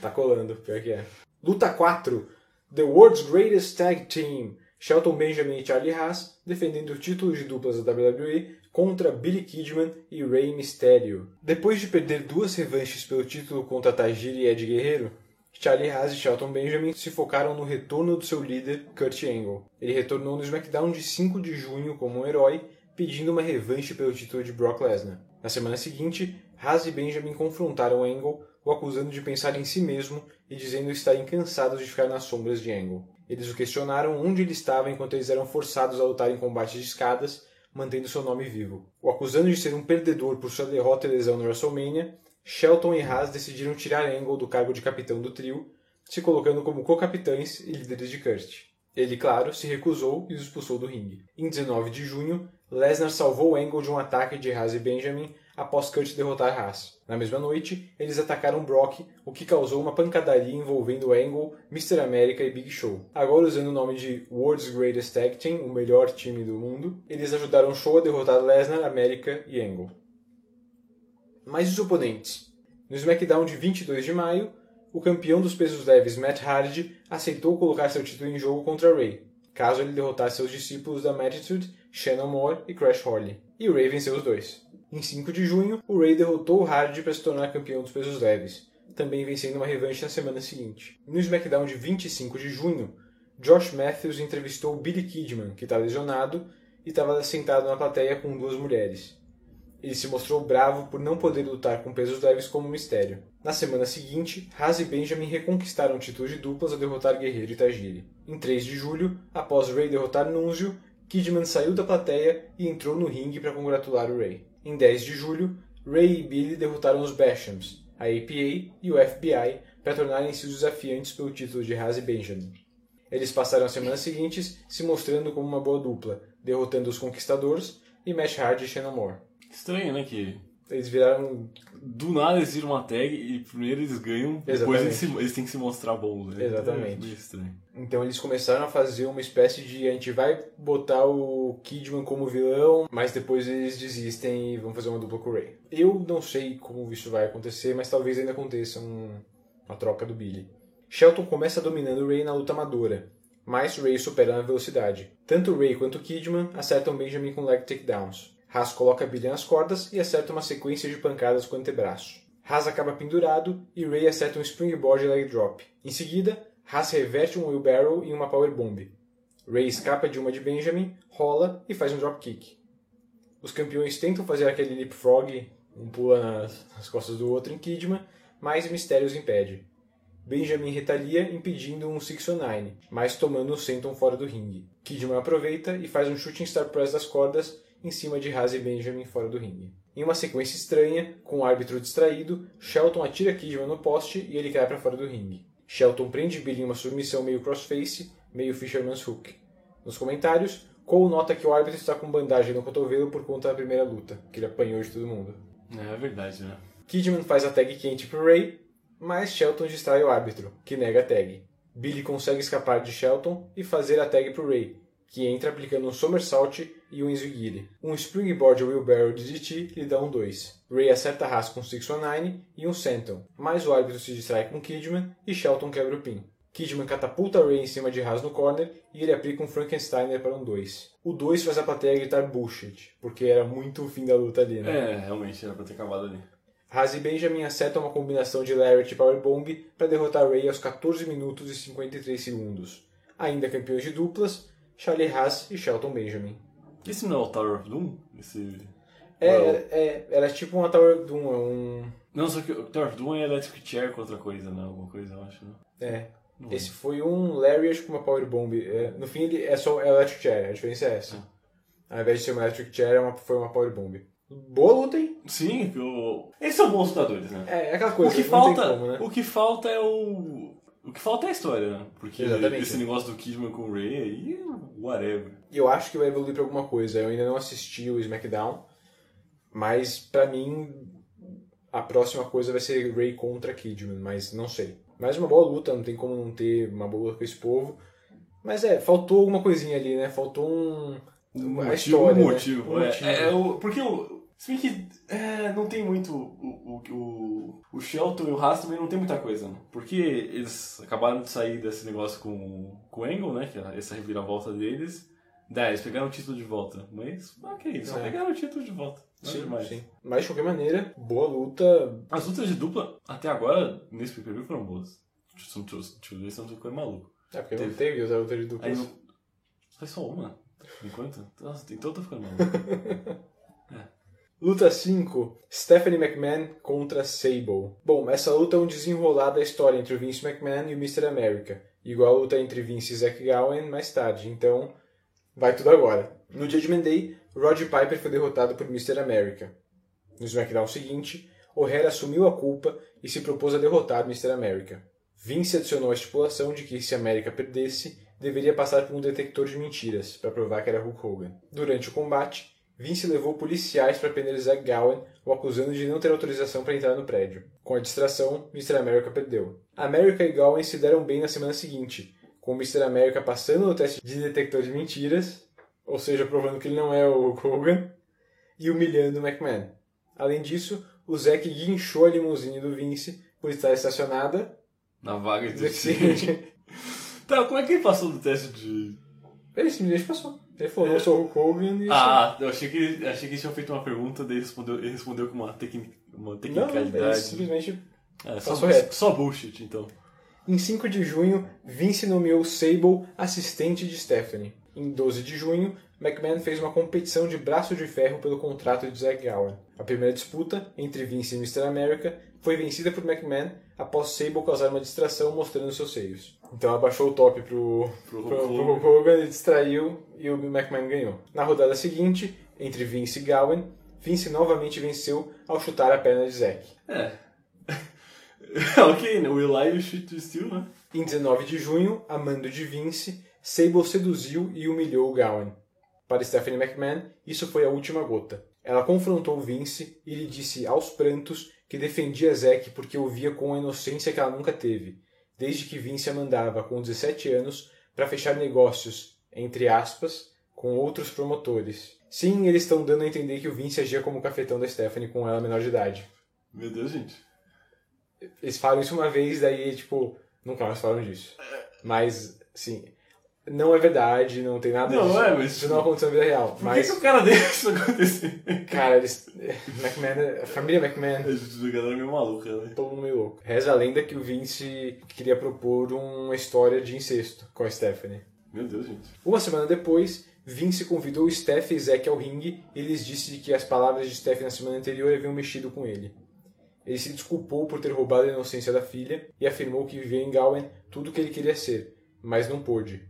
Tá colando, pior que é. Luta 4. The World's Greatest Tag Team. Shelton Benjamin e Charlie Haas defendendo o título de duplas da WWE contra Billy Kidman e Rey Mysterio. Depois de perder duas revanches pelo título contra Tajiri e Ed Guerreiro, Charlie Haas e Shelton Benjamin se focaram no retorno do seu líder, Kurt Angle. Ele retornou no SmackDown de 5 de junho como um herói, pedindo uma revanche pelo título de Brock Lesnar. Na semana seguinte, Haas e Benjamin confrontaram Angle, o acusando de pensar em si mesmo e dizendo estarem cansados de ficar nas sombras de Angle. Eles o questionaram onde ele estava enquanto eles eram forçados a lutar em combates de escadas, mantendo seu nome vivo. O acusando de ser um perdedor por sua derrota e lesão no WrestleMania, Shelton e Haas decidiram tirar Angle do cargo de capitão do trio, se colocando como co-capitães e líderes de Kurt. Ele, claro, se recusou e os expulsou do ringue. Em 19 de junho, Lesnar salvou Angle de um ataque de Haas e Benjamin após Kurt derrotar Haas. Na mesma noite, eles atacaram Brock, o que causou uma pancadaria envolvendo Angle, Mr. América e Big Show. Agora usando o nome de World's Greatest Tag Team, o melhor time do mundo, eles ajudaram Show a derrotar Lesnar, América e Angle. Mais os oponentes. No SmackDown de 22 de maio, o campeão dos pesos leves Matt Hardy aceitou colocar seu título em jogo contra Ray, caso ele derrotasse seus discípulos da Attitude, Shannon Moore e Crash Holly. E Ray venceu os dois. Em 5 de junho, o Ray derrotou o Hardy para se tornar campeão dos pesos leves, também vencendo uma revanche na semana seguinte. No SmackDown de 25 de junho, Josh Matthews entrevistou Billy Kidman, que está lesionado, e estava sentado na plateia com duas mulheres. Ele se mostrou bravo por não poder lutar com pesos leves como mistério. Na semana seguinte, Haas e Benjamin reconquistaram o título de duplas ao derrotar Guerreiro e Tajiri. Em 3 de julho, após Ray derrotar Nunzio, Kidman saiu da plateia e entrou no ringue para congratular o Ray. Em 10 de julho, Ray e Billy derrotaram os Bashams, a APA e o FBI para tornarem-se os desafiantes pelo título de Haas e Benjamin. Eles passaram as semanas seguintes se mostrando como uma boa dupla, derrotando os Conquistadores e Mesh Hard e Shannon Moore. Estranho, né? Que Eles viraram do nada eles viram uma tag e primeiro eles ganham, depois eles, se- eles têm que se mostrar bons, né? Exatamente. É estranho. Então eles começaram a fazer uma espécie de a gente vai botar o Kidman como vilão, mas depois eles desistem e vão fazer uma dupla com o Ray. Eu não sei como isso vai acontecer, mas talvez ainda aconteça um- uma troca do Billy. Shelton começa dominando o Ray na luta amadora, mas Ray supera na velocidade. Tanto o Ray quanto o Kidman acertam Benjamin com leg takedowns. Haas coloca Billy nas cordas e acerta uma sequência de pancadas com o antebraço. Haas acaba pendurado e Ray acerta um springboard leg drop. Em seguida, Haas reverte um wheelbarrow em uma powerbomb. Ray escapa de uma de Benjamin, rola e faz um dropkick. Os campeões tentam fazer aquele leapfrog, um pula nas, nas costas do outro em Kidman, mas Mysterio os impede. Benjamin retalia impedindo um 619, mas tomando o senton fora do ringue. Kidman aproveita e faz um shooting star press das cordas em cima de Haas e Benjamin fora do ringue. Em uma sequência estranha, com o árbitro distraído, Shelton atira Kidman no poste e ele cai para fora do ringue. Shelton prende Billy em uma submissão meio crossface, meio Fisherman's Hook. Nos comentários, Cole nota que o árbitro está com bandagem no cotovelo por conta da primeira luta, que ele apanhou de todo mundo. É, é verdade, né? Kidman faz a tag quente pro Ray, mas Shelton distrai o árbitro, que nega a tag. Billy consegue escapar de Shelton e fazer a tag pro Ray, que entra aplicando um somersault e um Inzugiri. Um springboard wheelbarrow de DT lhe dá um 2. Ray acerta Haas com 619 e um senton, mas o árbitro se distrai com Kidman e Shelton quebra o pin. Kidman catapulta Ray em cima de Haas no corner e ele aplica um Frankensteiner para um 2. O 2 faz a plateia gritar bullshit, porque era muito o fim da luta ali, né? É, realmente, era pra ter acabado ali. Haas e Benjamin acertam uma combinação de Larry e Powerbomb para derrotar Ray aos 14 minutos e 53 segundos. Ainda campeões de duplas, Charlie Haas e Shelton Benjamin. Esse não é o Tower of Doom? Esse... É, Ou é é, era tipo uma Tower Doom, é um... Não, só que o Tower of Doom é Electric Chair com outra coisa, né? Alguma coisa, eu acho, né? É. Não Esse foi um Lariat com uma Powerbomb. É, no fim ele é só Electric Chair, a diferença é essa. Ao invés de ser uma Electric Chair, é uma, foi uma Powerbomb. Boa luta, hein? Sim, que o... eles são bons lutadores, né? É, é aquela coisa, o que falta, como, né? O que falta é o... O que falta é a história, né? Porque Exatamente. esse negócio do Kidman com o Ray aí, whatever. E eu acho que vai evoluir pra alguma coisa. Eu ainda não assisti o SmackDown, mas pra mim a próxima coisa vai ser Ray contra Kidman, mas não sei. Mais uma boa luta, não tem como não ter uma boa luta com esse povo. Mas é, faltou alguma coisinha ali, né? Faltou um. Um a motivo, história, um né? motivo. Um é, motivo. é, o- porque o. Se bem que é, não tem muito. O, o, o, o Shelton e o Haas também não tem muita coisa, né? Porque eles acabaram de sair desse negócio com, com o Angle, né? Que é essa reviravolta deles. Daí, eles pegaram o título de volta. Mas, ok, só É. pegaram o título de volta. Nada Sim, demais. sim. Mas de qualquer maneira, boa luta. As lutas de dupla, até agora, nesse pay-per-view foram boas. Deixa eu- ver se não ficou maluco. É, porque não teve outra luta de Aí duplas. não... Foi só uma, enquanto. Nossa, então eu tô ficando maluco. <laughs> Luta 5, Stephanie McMahon contra Sable. Bom, essa luta é um desenrolar da história entre o Vince McMahon e o Mr. America, igual a luta entre Vince e Zack Gowen mais tarde, então vai tudo agora. No Judgment Day, Roddy Piper foi derrotado por Mr. America. No SmackDown seguinte, O'Hare assumiu a culpa e se propôs a derrotar Mr. America. Vince adicionou a estipulação de que se América perdesse, deveria passar por um detector de mentiras para provar que era Hulk Hogan. Durante o combate, Vince levou policiais para Zack Gowen, o acusando de não ter autorização para entrar no prédio. Com a distração, Mr. America perdeu. America e Gowen se deram bem na semana seguinte, com o Mr. America passando no teste de detector de mentiras, ou seja, provando que ele não é o Hogan, e humilhando o McMahon. Além disso, o Zack guinchou a limusine do Vince por estar estacionada. Na vaga de Sim. Tá, como é que ele passou do teste de. Ele simplesmente passou. Ele falou, eu sou o Hulk Hogan e Ah, eu achei que, achei que eles tinham feito uma pergunta, daí ele respondeu, ele respondeu com uma, tecni, uma Não, tecnicalidade. ele simplesmente É, só, só bullshit, então. Em 5 de junho, Vince nomeou Sable assistente de Stephanie. Em 12 de junho, McMahon fez uma competição de braço de ferro pelo contrato de Zack Gowen. A primeira disputa, entre Vince e Mr. America, foi vencida por McMahon após Sable causar uma distração mostrando seus seios. Então abaixou o top pro, pro, pro, Hulk Hulk Hogan, ele distraiu e o McMahon ganhou. Na rodada seguinte, entre Vince e Gowen, Vince novamente venceu ao chutar a perna de Zack. É. <laughs> ok, né? o Eli shoot to steal, né? Em 19 de junho, a mando de Vince, Sable seduziu e humilhou Gowen. Para Stephanie McMahon, isso foi a última gota. Ela confrontou Vince e lhe disse aos prantos que defendia Zack porque o via com a inocência que ela nunca teve, desde que Vince a mandava, com 17 anos, para fechar negócios, entre aspas, com outros promotores. Sim, eles estão dando a entender que o Vince agia como cafetão da Stephanie com ela menor de idade. Meu Deus, gente. Eles falam isso uma vez, daí, tipo, nunca mais falam disso. Mas, sim, não é verdade, não tem nada Não, disso. é, mas- Isso não aconteceu na vida real. Por mas, que, que o cara isso acontecer? <laughs> cara, eles. McMahon, a família McMahon. A galera é meio maluca, né? Todo mundo meio louco. Reza a lenda que o Vince queria propor uma história de incesto com a Stephanie. Meu Deus, gente. Uma semana depois, Vince convidou Steph e Zack ao ringue e lhes disse que as palavras de Steph na semana anterior haviam mexido com ele. Ele se desculpou por ter roubado a inocência da filha e afirmou que vivia em Gowen tudo o que ele queria ser, mas não pôde.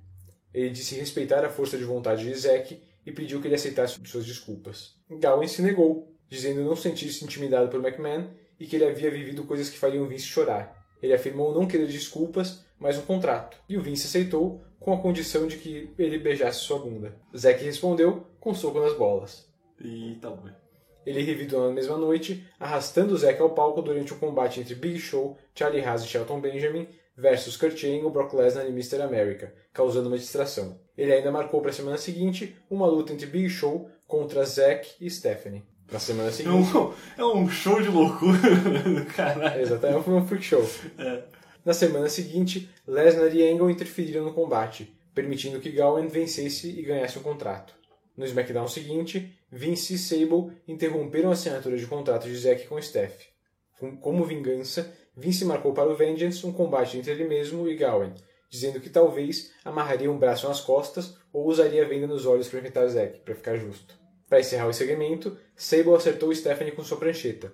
Ele disse respeitar a força de vontade de Zack e pediu que ele aceitasse suas desculpas. Gowen se negou, dizendo não sentir-se intimidado por McMahon e que ele havia vivido coisas que fariam Vince chorar. Ele afirmou não querer desculpas, mas um contrato, e o Vince aceitou com a condição de que ele beijasse sua bunda. Zack respondeu com soco nas bolas. E tá bom. Ele revidou na mesma noite, arrastando Zack ao palco durante um combate entre Big Show, Charlie Haas e Shelton Benjamin versus Kurt Angle, Brock Lesnar e Mr. America, causando uma distração. Ele ainda marcou para a semana seguinte uma luta entre Big Show contra Zack e Stephanie. Na semana É seguinte... um, <laughs> é um show de loucura <laughs> caralho. Exatamente, foi um freak show. É. Na semana seguinte, Lesnar e Angle interferiram no combate, permitindo que Gowen vencesse e ganhasse um contrato. No SmackDown seguinte, Vince e Sable interromperam a assinatura de contrato de Zack com Steph. Com- Como vingança, Vince marcou para o Vengeance um combate entre ele mesmo e Gowen, dizendo que talvez amarraria um braço nas costas ou usaria a venda nos olhos para enfrentar Zack, para ficar justo. Para encerrar o segmento, Sable acertou Stephanie com sua prancheta.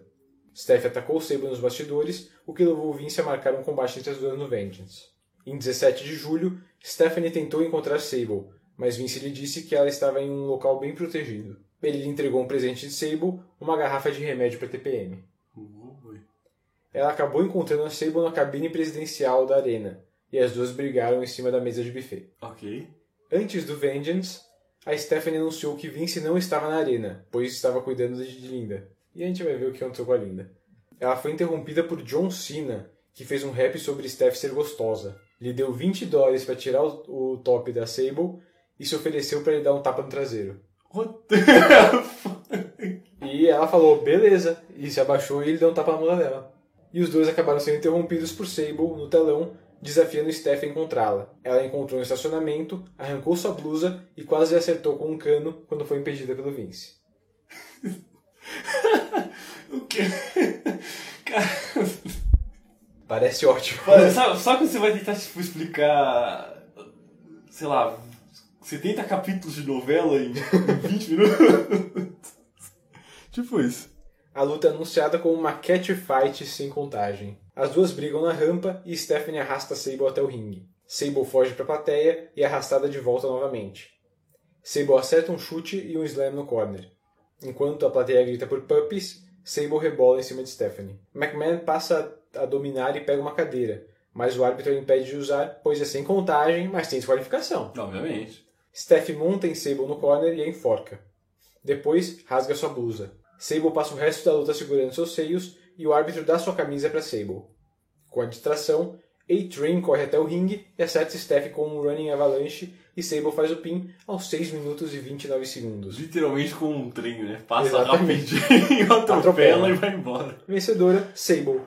Steph atacou Sable nos bastidores, o que levou Vince a marcar um combate entre as duas no Vengeance. Em 17 de julho, Stephanie tentou encontrar Sable, mas Vince lhe disse que ela estava em um local bem protegido. Ele lhe entregou um presente de Sable, uma garrafa de remédio para TPM. Ela acabou encontrando a Sable na cabine presidencial da arena, e as duas brigaram em cima da mesa de buffet. Ok. Antes do Vengeance, a Stephanie anunciou que Vince não estava na arena, pois estava cuidando de Linda. E a gente vai ver o que aconteceu com a Linda. Ela foi interrompida por John Cena, que fez um rap sobre Steph ser gostosa. Lhe deu 20 dólares para tirar o, o top da Sable e se ofereceu para lhe dar um tapa no traseiro. e ela falou, beleza, e se abaixou e ele deu um tapa na bunda dela. E os dois acabaram sendo interrompidos por Sable no telão, desafiando Steph a encontrá-la. Ela encontrou um estacionamento, arrancou sua blusa e quase acertou com um cano quando foi impedida pelo Vince. <laughs> O quê? Cara, Parece ótimo. Sabe, sabe quando você vai tentar tipo, explicar, sei lá, 70 capítulos de novela em <laughs> 20 minutos? tipo isso. A luta é anunciada como uma catch fight sem contagem. As duas brigam na rampa e Stephanie arrasta Sable até o ringue. Sable foge para a plateia e é arrastada de volta novamente. Sable acerta um chute e um slam no corner. Enquanto a plateia grita por puppies, Sable rebola em cima de Stephanie. McMahon passa a dominar e pega uma cadeira, mas o árbitro impede de usar, pois é sem contagem, mas tem desqualificação. Obviamente. Steph monta em Sable no corner e a enforca. Depois, rasga sua blusa. Sable passa o resto da luta segurando seus seios e o árbitro dá sua camisa para Sable. Com a distração, A-Train corre até o ringue e acerta Steph com um running avalanche e Sable faz o pin aos 6 minutos e 29 segundos. Literalmente com um trem, né? Passa Exatamente. rapidinho, <laughs> atropela, Atropela. e vai embora. Vencedora, Sable.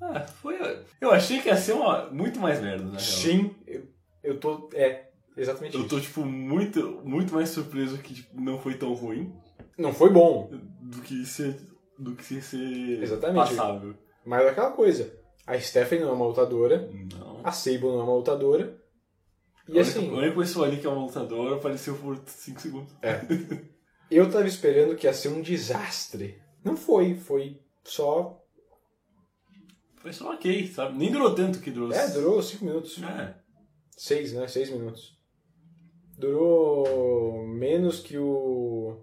Ah, foi... Eu achei que ia ser uma... muito mais merda, na real. Sim, eu, eu tô... É, exatamente Eu tô, tipo, muito, muito mais surpreso que tipo, não foi tão ruim Não foi bom, do que ser, do que ser Exatamente. passável. mas é aquela coisa. A Stephanie não é uma lutadora, Não. a Sable não é uma lutadora. E a, assim... a única pessoa ali que é uma lutadora apareceu por 5 segundos. É. Eu tava esperando que ia ser um desastre. Não foi, foi só. Foi só ok, sabe? Nem durou tanto que durou. É, durou 5 minutos. É. 6, né? 6 minutos. Durou menos que o.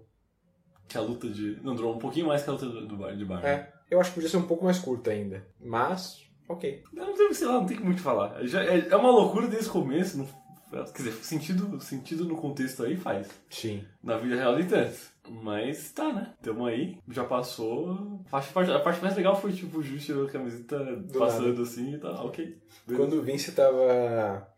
Que a luta de. Não, durou um pouquinho mais que a luta do, do bar, de bar. né? É, eu acho que podia ser um pouco mais curta ainda. Mas, ok. Não tem, sei lá, não tem muito o que falar. Já, é, é uma loucura desde o começo. Não, quer dizer, sentido, sentido no contexto aí faz. Sim. Na vida real nem tanto. Mas tá, né? Tamo aí, já passou. A parte, a parte mais legal foi tipo o tirando a camiseta passando nada. assim e tá, ok. Quando o Vince tava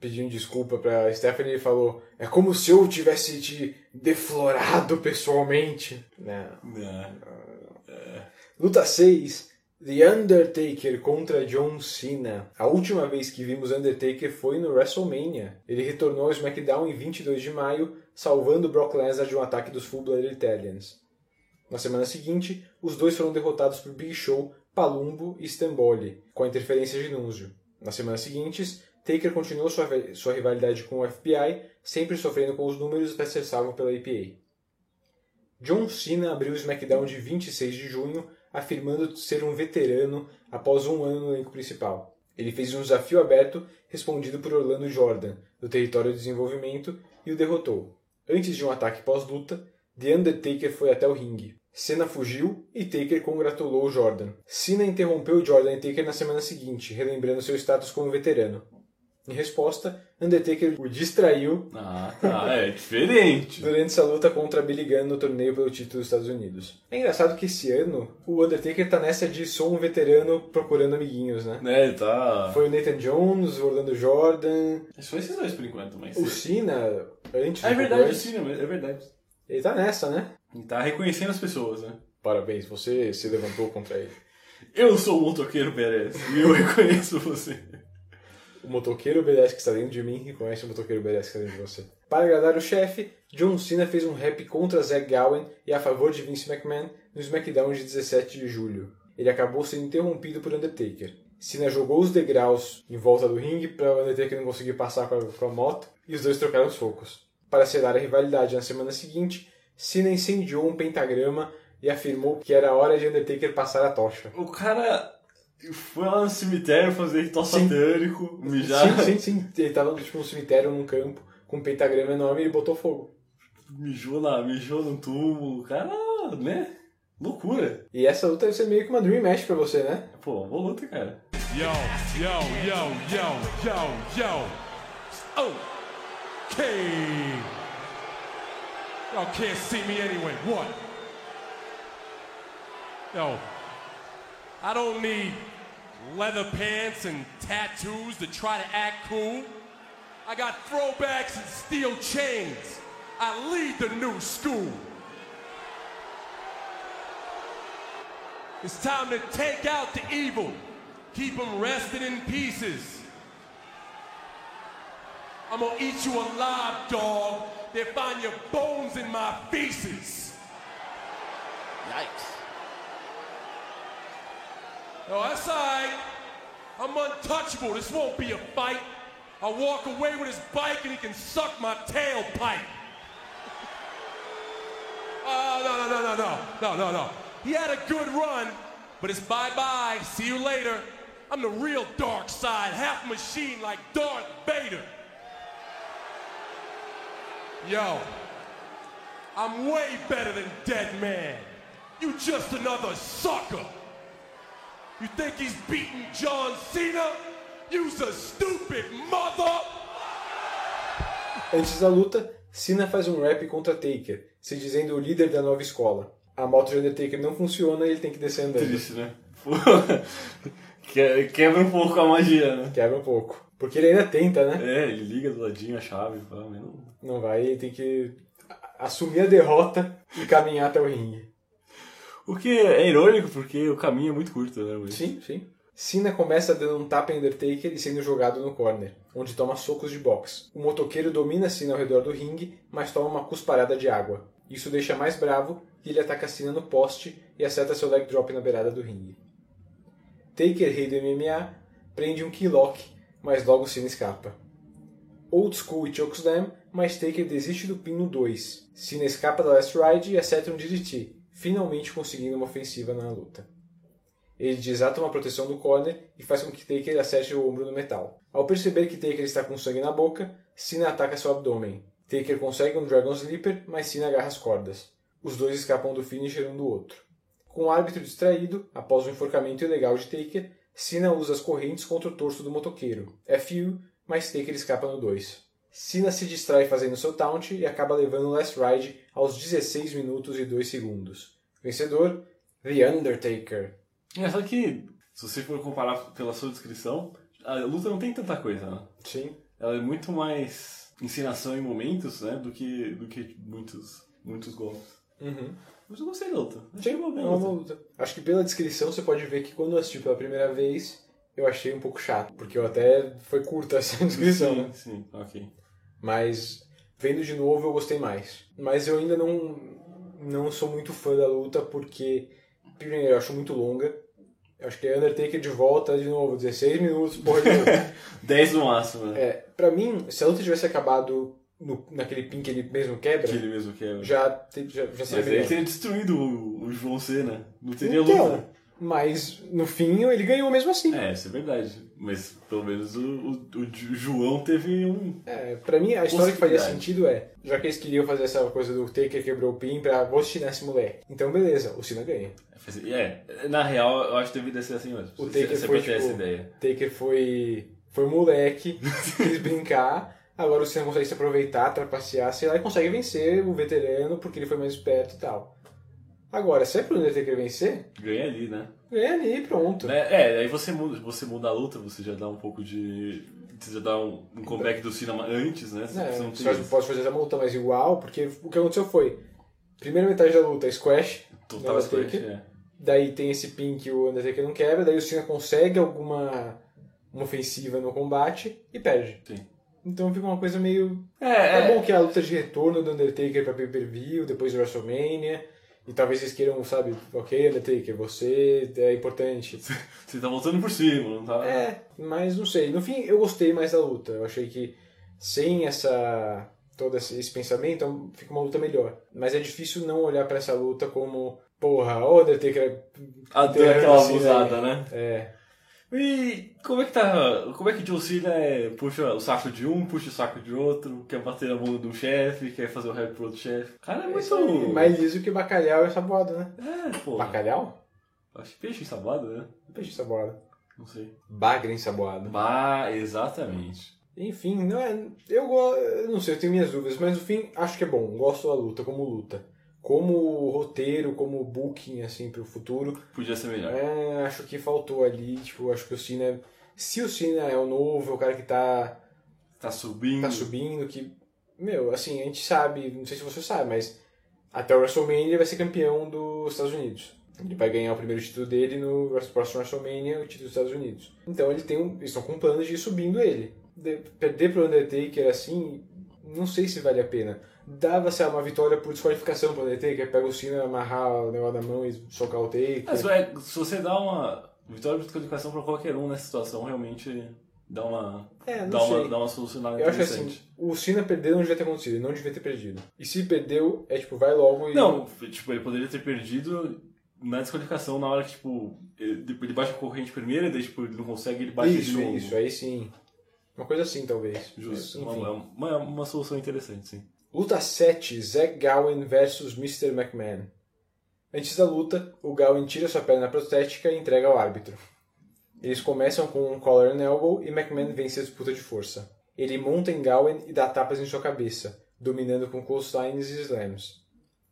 pedindo desculpa pra Stephanie, ele falou: É como se eu tivesse te deflorado pessoalmente. Né? Luta 6. The Undertaker contra John Cena. A última vez que vimos Undertaker foi no WrestleMania. Ele retornou ao SmackDown em 22 de maio, salvando Brock Lesnar de um ataque dos Full Blood Italians. Na semana seguinte, os dois foram derrotados por Big Show, Palumbo e Stamboli, com a interferência de Nunzio. Nas semanas seguintes, Taker continuou sua, sua rivalidade com o FBI, sempre sofrendo com os números até ser salvo pela APA. John Cena abriu o SmackDown de 26 de junho, afirmando ser um veterano após um ano no elenco principal. Ele fez um desafio aberto, respondido por Orlando Jordan, do Território de Desenvolvimento, e o derrotou. Antes de um ataque pós-luta, The Undertaker foi até o ringue. Cena fugiu e Taker congratulou Jordan. Cena interrompeu Jordan e Taker na semana seguinte, relembrando seu status como veterano. Em resposta, Undertaker o distraiu Ah, tá, é diferente. <laughs> durante essa luta contra Billy Gunn no torneio pelo título dos Estados Unidos. É engraçado que esse ano o Undertaker tá nessa de sou um veterano procurando amiguinhos, né? Né, ele tá. Foi o Nathan Jones, o Orlando Jordan, Só esses dois por enquanto, mas. o Cena, antes Ah, é verdade, antes. sim, é verdade. Ele tá nessa, né? Ele tá reconhecendo as pessoas, né? Parabéns, você se levantou contra ele. Eu sou o motoqueiro Perez e eu <laughs> reconheço você. O motoqueiro obedece que está dentro de mim e conhece o motoqueiro obedece que está dentro de você. Para agradar o chefe, John Cena fez um rap contra Zack Gowen e a favor de Vince McMahon no SmackDown de 17 de julho. Ele acabou sendo interrompido por Undertaker. Cena jogou os degraus em volta do ringue para o Undertaker não conseguir passar com a, com a moto e os dois trocaram socos. Para selar a rivalidade na semana seguinte, Cena incendiou um pentagrama e afirmou que era hora de Undertaker passar a tocha. O cara foi lá no cemitério fazer ritual Sim. satânico, mijar. Sim, sim, sim. Ele tava tipo, num cemitério, num campo, com um pentagrama enorme e ele botou fogo. Mijou, lá, mijou no túmulo. O cara, né? Loucura. E essa luta deve ser meio que uma dream match pra você, né? Pô, boa luta, cara. Yo, yo, yo, yo, yo, yo. Okay. Y'all can't see me anyway. What? Yo, I don't need leather pants and tattoos to try to act cool. I got throwbacks and steel chains. I lead the new school. It's time to take out the evil. Keep them resting in pieces. I'm gonna eat you alive, dog. They find your bones in my feces. Yikes. Oh, that's alright. I'm untouchable. This won't be a fight. I'll walk away with his bike and he can suck my tailpipe. <laughs> Oh, no, no, no, no, no, no, no, no. He had a good run, but it's bye-bye. See you later. I'm the real dark side, half machine like Darth Vader. Yo, I'm way better than Dead Man. You just another sucker. You think he's beating John Cena? You's a stupid mother! Antes da luta, Cena faz um rap contra Taker, se dizendo o líder da nova escola. A moto de Undertaker não funciona e ele tem que descer andando. Triste, né? <laughs> Quebra um pouco a magia, né? Quebra um pouco. Porque ele ainda tenta, né? É, ele liga do ladinho a chave e fala, mas não. Não vai, ele tem que assumir a derrota e caminhar até o ringue. O que é irônico, porque o caminho é muito curto, né? Mas... Sim, sim. Cena começa dando um tapa em Undertaker e sendo jogado no corner, onde toma socos de boxe. O motoqueiro domina Cena ao redor do ringue, mas toma uma cusparada de água. Isso deixa mais bravo e ele ataca Cena no poste e acerta seu leg drop na beirada do ringue. Taker, rei do MMA, prende um keylock, mas logo Cena escapa. Old School e Chokeslam, mas Taker desiste do pin no 2. Cena escapa da Last Ride e acerta um DDT, finalmente conseguindo uma ofensiva na luta. Ele desata uma proteção do corner e faz com que Taker acerte o ombro no metal. Ao perceber que Taker está com sangue na boca, Cena ataca seu abdômen. Taker consegue um Dragon Sleeper, mas Cena agarra as cordas. Os dois escapam do finisher um do outro. Com o árbitro distraído, após o enforcamento ilegal de Taker, Cena usa as correntes contra o torso do motoqueiro. FU, mas Taker escapa no 2. Cena se distrai fazendo seu taunt e acaba levando o Last Ride aos 16 minutos e 2 segundos. Vencedor, The Undertaker. É, só que, se você for comparar pela sua descrição, a luta não tem tanta coisa, né? Sim. Ela é muito mais ensinação em momentos, né? Do que, do que muitos, muitos golpes. Uhum. Mas eu gostei da luta. Achei uma é bela uma luta. boa luta. Acho que pela descrição você pode ver que quando eu assisti pela primeira vez, eu achei um pouco chato, porque eu até foi curta essa <laughs> descrição, sim, né? sim, ok. Mas vendo de novo eu gostei mais. Mas eu ainda não não sou muito fã da luta porque primeiro eu acho muito longa. Eu acho que é Undertaker de volta de novo, 16 minutos, porra de novo. <laughs> 10 no máximo, né? É, pra mim, se a luta tivesse acabado no, naquele pin que ele mesmo quebra, Que ele mesmo quebra. já, te- já, já seria Mas ele teria destruído o, o João Cena. Não teria Então, luta. mas no fim ele ganhou mesmo assim. É, isso é verdade. Mas pelo menos o, o, o João teve um. É, pra mim, a história que fazia sentido é, já que eles queriam fazer essa coisa do Taker quebrou o pin pra vou assistinar esse moleque. Então, beleza, o Cena ganha. É, na real, eu acho que deveria ser assim mesmo. O Taker foi, tipo, essa ideia. Taker foi, foi moleque, <laughs> quis brincar, agora o Cena consegue se aproveitar, trapacear, sei lá, e consegue vencer o veterano porque ele foi mais esperto e tal. Agora, se é pro Undertaker vencer, Ganha ali, né? ganha ali e pronto. Né? É, aí você muda, você muda a luta, você já dá um pouco de. Você já dá um, um comeback do cinema antes, né? Você É, não ter pode- fazer essa luta mais igual, porque o que aconteceu foi, primeira metade da luta, squash, Total squash, é. Daí tem esse pin que o Undertaker não quebra, daí o Cena consegue alguma uma ofensiva no combate e perde. Sim. Então fica uma coisa meio. É, é é. bom que a luta de retorno do Undertaker pra pay-per-view, depois do WrestleMania. E talvez eles queiram, sabe, ok, Undertaker, você é importante. Você tá voltando por cima, não tá? É, mas não sei. No fim, eu gostei mais da luta. Eu achei que sem essa todo esse pensamento, fica uma luta melhor. Mas é difícil não olhar pra essa luta como, porra, o Undertaker... Ah, deu tem aquela assim, abusada, né? É. E como é que tá. Como é que John Cena é, puxa o saco de um, puxa o saco de outro, quer bater na bunda do chefe, quer fazer o rap pro outro chefe. Cara, é muito. Aí, mais liso que bacalhau e saboada, né? É, pô. Bacalhau? Acho que peixe ensaboado, né? Peixe saboada. Não sei. Bagre ensaboado. Bah, exatamente. Enfim, não é, eu, eu não sei, eu tenho minhas dúvidas, mas no fim acho que é bom. Gosto da luta como luta. Como roteiro, como booking, assim, pro futuro. Podia ser melhor. É, acho que faltou ali, tipo, acho que o Cena. Se o Cena é o novo, é o cara que tá. Tá subindo. Tá subindo, que. Meu, assim, a gente sabe, não sei se você sabe, mas até o WrestleMania ele vai ser campeão dos Estados Unidos. Ele vai ganhar o primeiro título dele no próximo WrestleMania, o título dos Estados Unidos. Então ele tem um, eles estão com planos de ir subindo ele. De- perder pro Undertaker assim, não sei se vale a pena. Dava se uma vitória por desqualificação pro Undertaker, pega o Cena, amarrar o negócio na mão e socar o Taker. Mas, é, se você dá uma vitória de desqualificação pra qualquer um nessa situação, realmente dá uma. É, não dá, sei. uma dá uma solucionada Eu acho assim, o Cena perder não devia ter acontecido, ele não devia ter perdido. E se perdeu, é tipo, vai logo e. Não, tipo, ele poderia ter perdido na desqualificação na hora que, tipo, ele, ele bate a corrente primeiro, e daí, tipo, ele não consegue, ele bate de isso, novo. isso, aí sim. Uma coisa assim, talvez. Justo. Enfim. Uma, uma, uma solução interessante, sim. Luta 7, Zack Gowen versus Mr. McMahon. Antes da luta, o Gowen tira sua perna protética e entrega ao árbitro. Eles começam com um collar and elbow e McMahon vence a disputa de força. Ele monta em Gowen e dá tapas em sua cabeça, dominando com clotheslines e slams.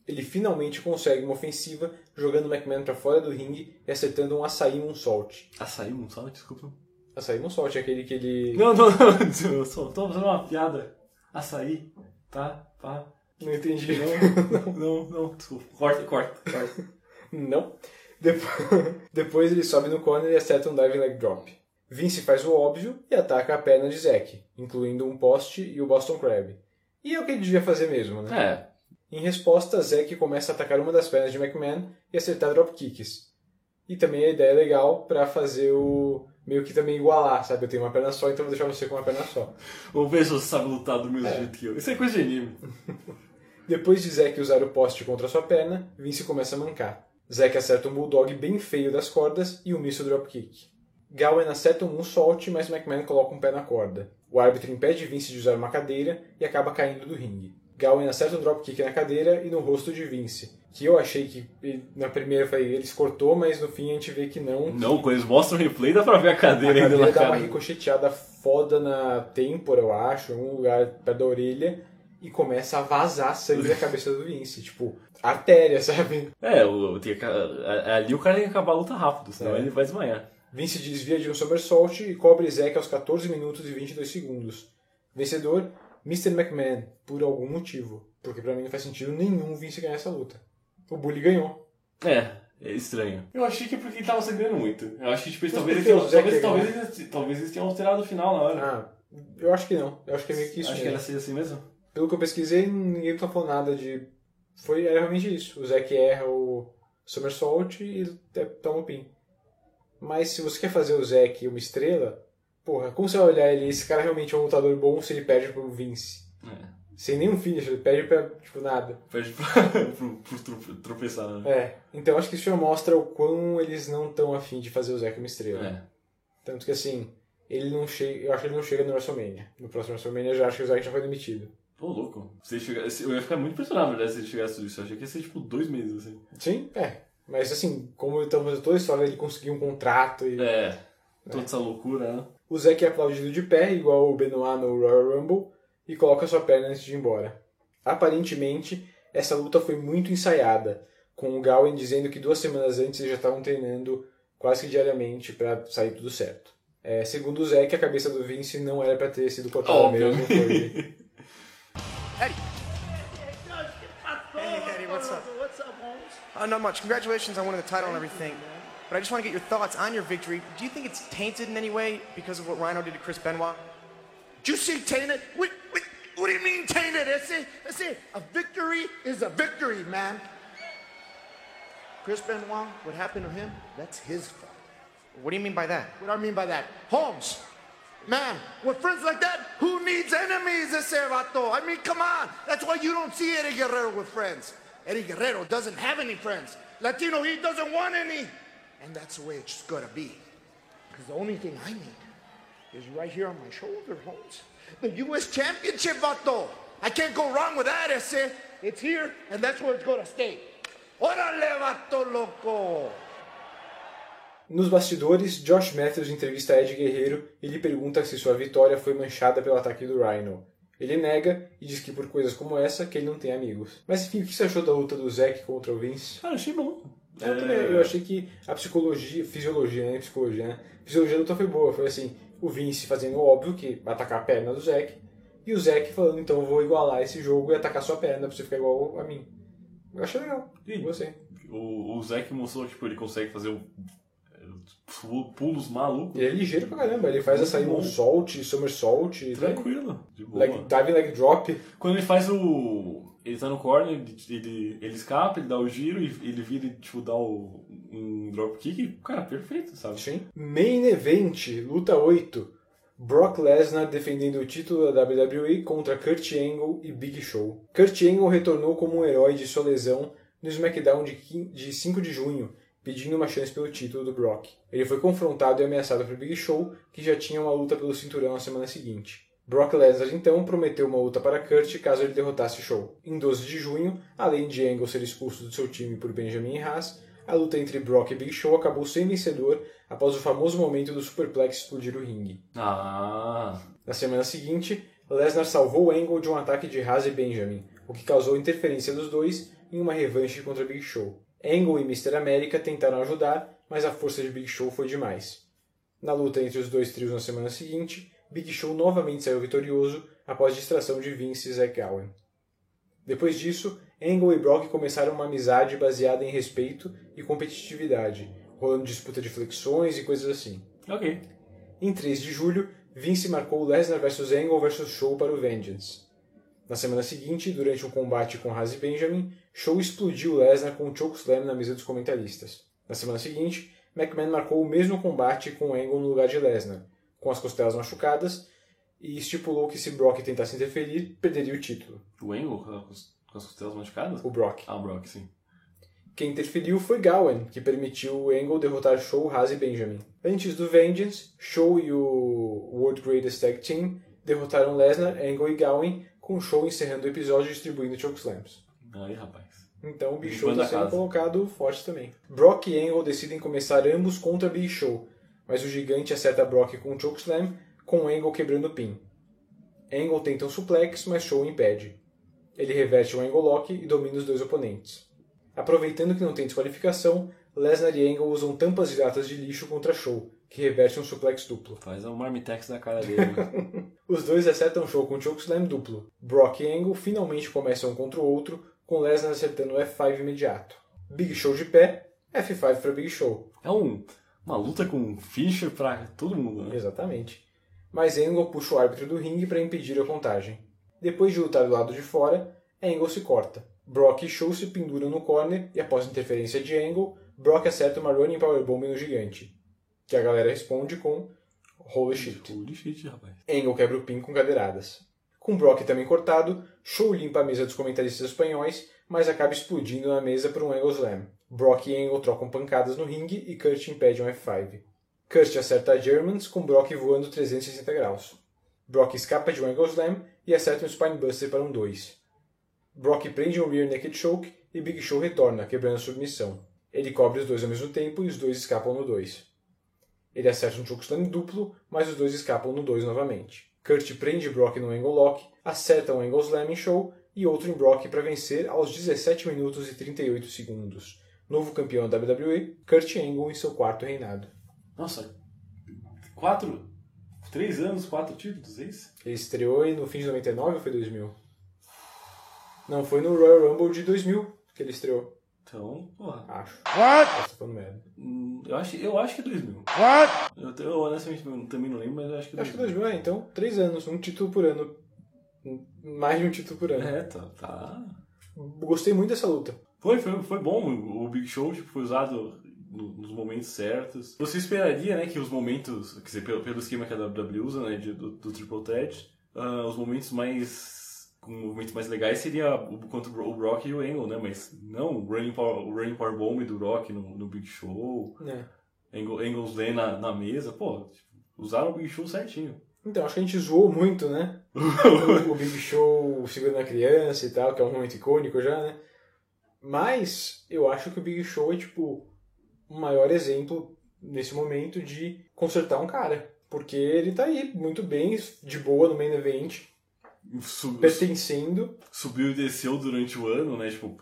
Ele finalmente consegue uma ofensiva, jogando McMahon para fora do ringue e acertando um açaí moonsault. Açaí moonsault? Desculpa. Açaí moonsault é aquele que ele... Não, não, <laughs> não, eu só tô fazendo uma piada. Açaí, tá? Pá. Não entendi. Não, <laughs> não, não, desculpa. Corta, corta, corta. Não. Depois, <laughs> depois ele sobe no corner e acerta um diving leg drop. Vince faz o óbvio e ataca a perna de Zack, incluindo um poste e o Boston Crab. E é o que ele devia fazer mesmo, né? É. Em resposta, Zack começa a atacar uma das pernas de McMahon e acertar dropkicks. E também a ideia é legal pra fazer o. meio que também igualar, sabe? Eu tenho uma perna só, então vou deixar você com uma perna só. Vamos ver se você sabe lutar do mesmo jeito que eu. Isso é coisa de anime. <laughs> Depois de Zack usar o poste contra sua perna, Vince começa a mancar. Zack acerta um bulldog bem feio das cordas e um misto dropkick. Gowen acerta um moonsault, mas McMahon coloca um pé na corda. O árbitro impede Vince de usar uma cadeira e acaba caindo do ringue. Gowen acerta um dropkick na cadeira e no rosto de Vince, que eu achei que na primeira falei, eles cortou, mas no fim a gente vê que não. Não, quando eles mostram o replay, dá pra ver a A cadeira ainda cadeira dá uma cara. ricocheteada foda na têmpora, eu acho, em um lugar perto da orelha, e começa a vazar sangue da cabeça do Vince. Tipo, artéria, <laughs> sabe? É, o, tem que- a- a- ali o cara tem que acabar a luta rápido, senão É. ele vai desmaiar. Vince desvia de um somersault e cobre Zack aos 14 minutos e 22 segundos. Vencedor, Mr. McMahon, por algum motivo. Porque pra mim não faz sentido nenhum Vince ganhar essa luta. O Bully ganhou. É, é estranho. Eu achei que é porque ele tava sangrando muito. Eu acho que tipo, eles, Mas talvez, que eles, talvez, talvez, eles, talvez eles tenham alterado o final na hora. Ah, eu acho que não. Eu acho que é meio que isso acho que mesmo. era assim, assim mesmo. Pelo que eu pesquisei, ninguém tá falando nada de. Foi era realmente isso. O Zack erra o somersault e te- toma o pin. Mas se você quer fazer o Zack uma estrela, porra, como você vai olhar ele? Esse cara realmente é um lutador bom se ele perde pro Vince? É. Sem nenhum finish, ele perde pra, tipo, nada. Perde <laughs> pro, pro, pro tro- tropeçar, né? É, então acho que isso já mostra o quão eles não estão afim de fazer o Zack uma estrela. É. Tanto que assim, ele não chega. Eu acho que ele não chega no WrestleMania. No próximo WrestleMania eu já acho que o Zack já foi demitido. Pô, louco. Se ele chegasse, eu ia ficar muito impressionado né, se ele chegasse tudo isso. Eu achei que ia ser tipo dois meses, assim. Sim, é. Mas assim, como estamos fazendo toda a história, ele conseguiu um contrato e. É, toda essa loucura, né? O Zack é aplaudido de pé, igual o Benoit no Royal Rumble, e coloca sua perna antes de ir embora. Aparentemente, essa luta foi muito ensaiada, com o Gowen dizendo que duas semanas antes eles já estavam treinando quase que diariamente para sair tudo certo. É, segundo o Zack, a cabeça do Vince não era para ter sido cortada mesmo. Foi... <laughs> Hey, Eddie, what's up? What's up, Holmes? Uh, not much. Congratulations on winning the title and everything. But I just want to get your thoughts on your victory. Do you think it's tainted in any way because of what Rhino did to Chris Benoit? Did you see tainted? What, do you mean tainted? That's it. That's it. A victory is a victory, man. Chris Benoit, what happened to him, that's his fault. What do you mean by that? What do I mean by that? Holmes, man, with friends like that, who needs enemies, ese vato? I mean, come on. That's why you don't see Eddie Guerrero with friends. Eddie Guerrero doesn't have any friends. Latino, he doesn't want any. And that's the way it's gonna be. Because the only thing I need is right here on my shoulder, Holmes. The U.S. Championship, vato. I can't go wrong with that, ese. It's here, and that's where it's gonna stay. Órale, vato loco! Nos bastidores, Josh Matthews entrevista Ed Guerreiro e lhe pergunta se sua vitória foi manchada pelo ataque do Rhino. Ele nega e diz que por coisas como essa que ele não tem amigos. Mas enfim, o que você achou da luta do Zack contra o Vince? Cara, achei bom. Eu, também, eu achei que a psicologia, fisiologia, né? Psicologia, né? Fisiologia da luta foi boa. Foi assim, o Vince fazendo o óbvio que vai atacar a perna do Zack. E o Zack falando, então eu vou igualar esse jogo e atacar sua perna pra você ficar igual a mim. Eu achei legal. E você? O, o Zack mostrou que tipo, ele consegue fazer um, pu- pulos malucos. Ele é ligeiro pra caramba. Ele faz essa. Moonsault, Somersault. Tranquilo, de boa. Leg, diving leg drop. Quando ele faz o. Ele tá no corner, ele, ele, ele escapa, ele dá o giro ele vira e tipo, dá o, um dropkick. Cara, perfeito, sabe? Sim. Main Event, luta 8. Brock Lesnar defendendo o título da WWE contra Kurt Angle e Big Show. Kurt Angle retornou como um herói de sua lesão no SmackDown de 5 de junho, pedindo uma chance pelo título do Brock. Ele foi confrontado e ameaçado por Big Show, que já tinha uma luta pelo cinturão na semana seguinte. Brock Lesnar então prometeu uma luta para Kurt caso ele derrotasse Show. Em 12 de junho, além de Angle ser expulso do seu time por Benjamin Haas, a luta entre Brock e Big Show acabou sem vencedor após o famoso momento do Superplex explodir o ringue. Ah. Na semana seguinte, Lesnar salvou Angle de um ataque de Haas e Benjamin, o que causou interferência dos dois em uma revanche contra Big Show. Angle e Mr. América tentaram ajudar, mas a força de Big Show foi demais. Na luta entre os dois trios na semana seguinte, Big Show novamente saiu vitorioso após distração de Vince e Zack Gowen. Depois disso, Angle e Brock começaram uma amizade baseada em respeito e competitividade, rolando disputa de flexões e coisas assim. Ok. Em 3 de julho, Vince marcou Lesnar vs Angle vs Show para o Vengeance. Na semana seguinte, durante um combate com Haas e Benjamin, Show explodiu Lesnar com um chokeslam na mesa dos comentaristas. Na semana seguinte, McMahon marcou o mesmo combate com Angle no lugar de Lesnar, com as costelas machucadas, e estipulou que se Brock tentasse interferir, perderia o título. O Angle com as costelas machucadas? O Brock. Ah, o Brock, sim. Quem interferiu foi Gowen, que permitiu o Angle derrotar Show, Haas e Benjamin. Antes do Vengeance, Show e o World Greatest Tag Team derrotaram Lesnar, Angle e Gowen, com Show encerrando o episódio e distribuindo chokeslams. Aí, rapaz. Então o Big Show está sendo casa. colocado forte também. Brock e Angle decidem começar ambos contra Big Show, mas o gigante acerta Brock com um chokeslam, com Angle quebrando o pin. Angle tenta um suplex, mas Show o impede. Ele reverte o Angle Lock e domina os dois oponentes. Aproveitando que não tem desqualificação, Lesnar e Angle usam tampas de latas de lixo contra Show, que reverte um suplex duplo. Faz um marmitex na cara dele. <laughs> Os dois acertam Show com um chokeslam duplo. Brock e Angle finalmente começam um contra o outro, com Lesnar acertando o F5 imediato. Big Show de pé, F5 para Big Show. é um, uma luta com finisher pra todo mundo, né? Exatamente. Mas Angle puxa o árbitro do ringue para impedir a contagem. Depois de lutar do lado de fora, Angle se corta. Brock e Show se penduram no corner e após interferência de Angle, Brock acerta uma running powerbomb no gigante. Que a galera responde com Holy shit. Holy shit, rapaz. Angle quebra o pin com cadeiradas. Com Brock também cortado, Show limpa a mesa dos comentaristas espanhóis, mas acaba explodindo na mesa por um Angle Slam. Brock e Angle trocam pancadas no ringue e Kurt impede um F5. Kurt acerta a Germans com Brock voando 360 graus. Brock escapa de um Angle Slam e acerta um Spinebuster para um 2. Brock prende um Rear Naked Choke e Big Show retorna, quebrando a submissão. Ele cobre os dois ao mesmo tempo e os dois escapam no 2. Ele acerta um chokeslam duplo, mas os dois escapam no 2 novamente. Kurt prende Brock no Angle Lock, acerta um Angle Slam em Show e outro em Brock para vencer aos 17 minutos e 38 segundos. Novo campeão da WWE, Kurt Angle em seu quarto reinado. Nossa, quatro, três anos, quatro títulos, é isso? Ele estreou no fim de 99 ou foi 2000? Não, foi no Royal Rumble de 2000 que ele estreou. Então, porra. Acho. What? Nossa, tô merda. Hum, Eu acho, eu acho que é 2000. What? Eu, eu honestamente também não lembro, mas eu acho que é Acho que 2000. 2000 é, então, 3 anos, um título por ano. Mais de um título por ano. É, tá, tá. Gostei muito dessa luta. Foi, foi, foi bom. O Big Show tipo, foi usado no- nos momentos certos. Você esperaria, né, que os momentos, quer dizer, pelo, pelo esquema que a WWE usa, né, de- do, do Triple Threat, ah, os momentos mais com movimentos mais legais seria o, contra o Brock e o Angle, né, mas não o Running Power, o running power Bomb do Rock no, no Big Show, É. Angle, Angle's Lane na, na mesa, pô, tipo, usaram o Big Show certinho. Então, acho que a gente zoou muito, né? <laughs> o, o Big Show segurando a criança e tal, que é um momento icônico já, né? Mas eu acho que o Big Show é, tipo, o maior exemplo nesse momento de consertar um cara. Porque ele tá aí, muito bem, de boa no main event, Sub- pertencendo. subiu e desceu durante o ano, né? Tipo,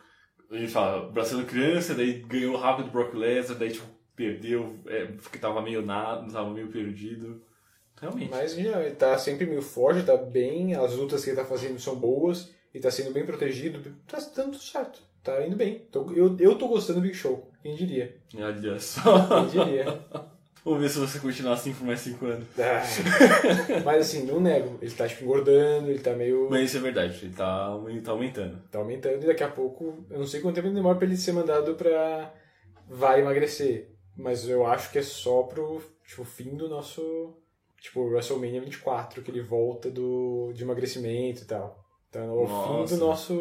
a gente fala, Brasil criança, daí ganhou rápido o Brock Lesnar, daí tipo, perdeu, é, porque tava meio nada, tava meio perdido. Realmente. Mas já, ele tá sempre meio forte, tá bem, as lutas que ele tá fazendo são boas, ele tá sendo bem protegido, tá dando certo, tá indo bem. Tô- eu, eu tô gostando do Big Show, quem diria? Olha só. Quem diria? <laughs> Vamos ver se você continuar assim por mais 5 anos. Ah, Mas assim, não nego, ele tá tipo, engordando, ele tá meio. Mas isso é verdade, ele tá, ele tá aumentando. Tá aumentando e daqui a pouco, eu não sei quanto tempo demora pra ele ser mandado pra. Vai emagrecer. Mas eu acho que é só pro tipo, fim do nosso. Tipo, WrestleMania 24, que ele volta do, de emagrecimento e tal. Então é o Nossa. fim do nosso.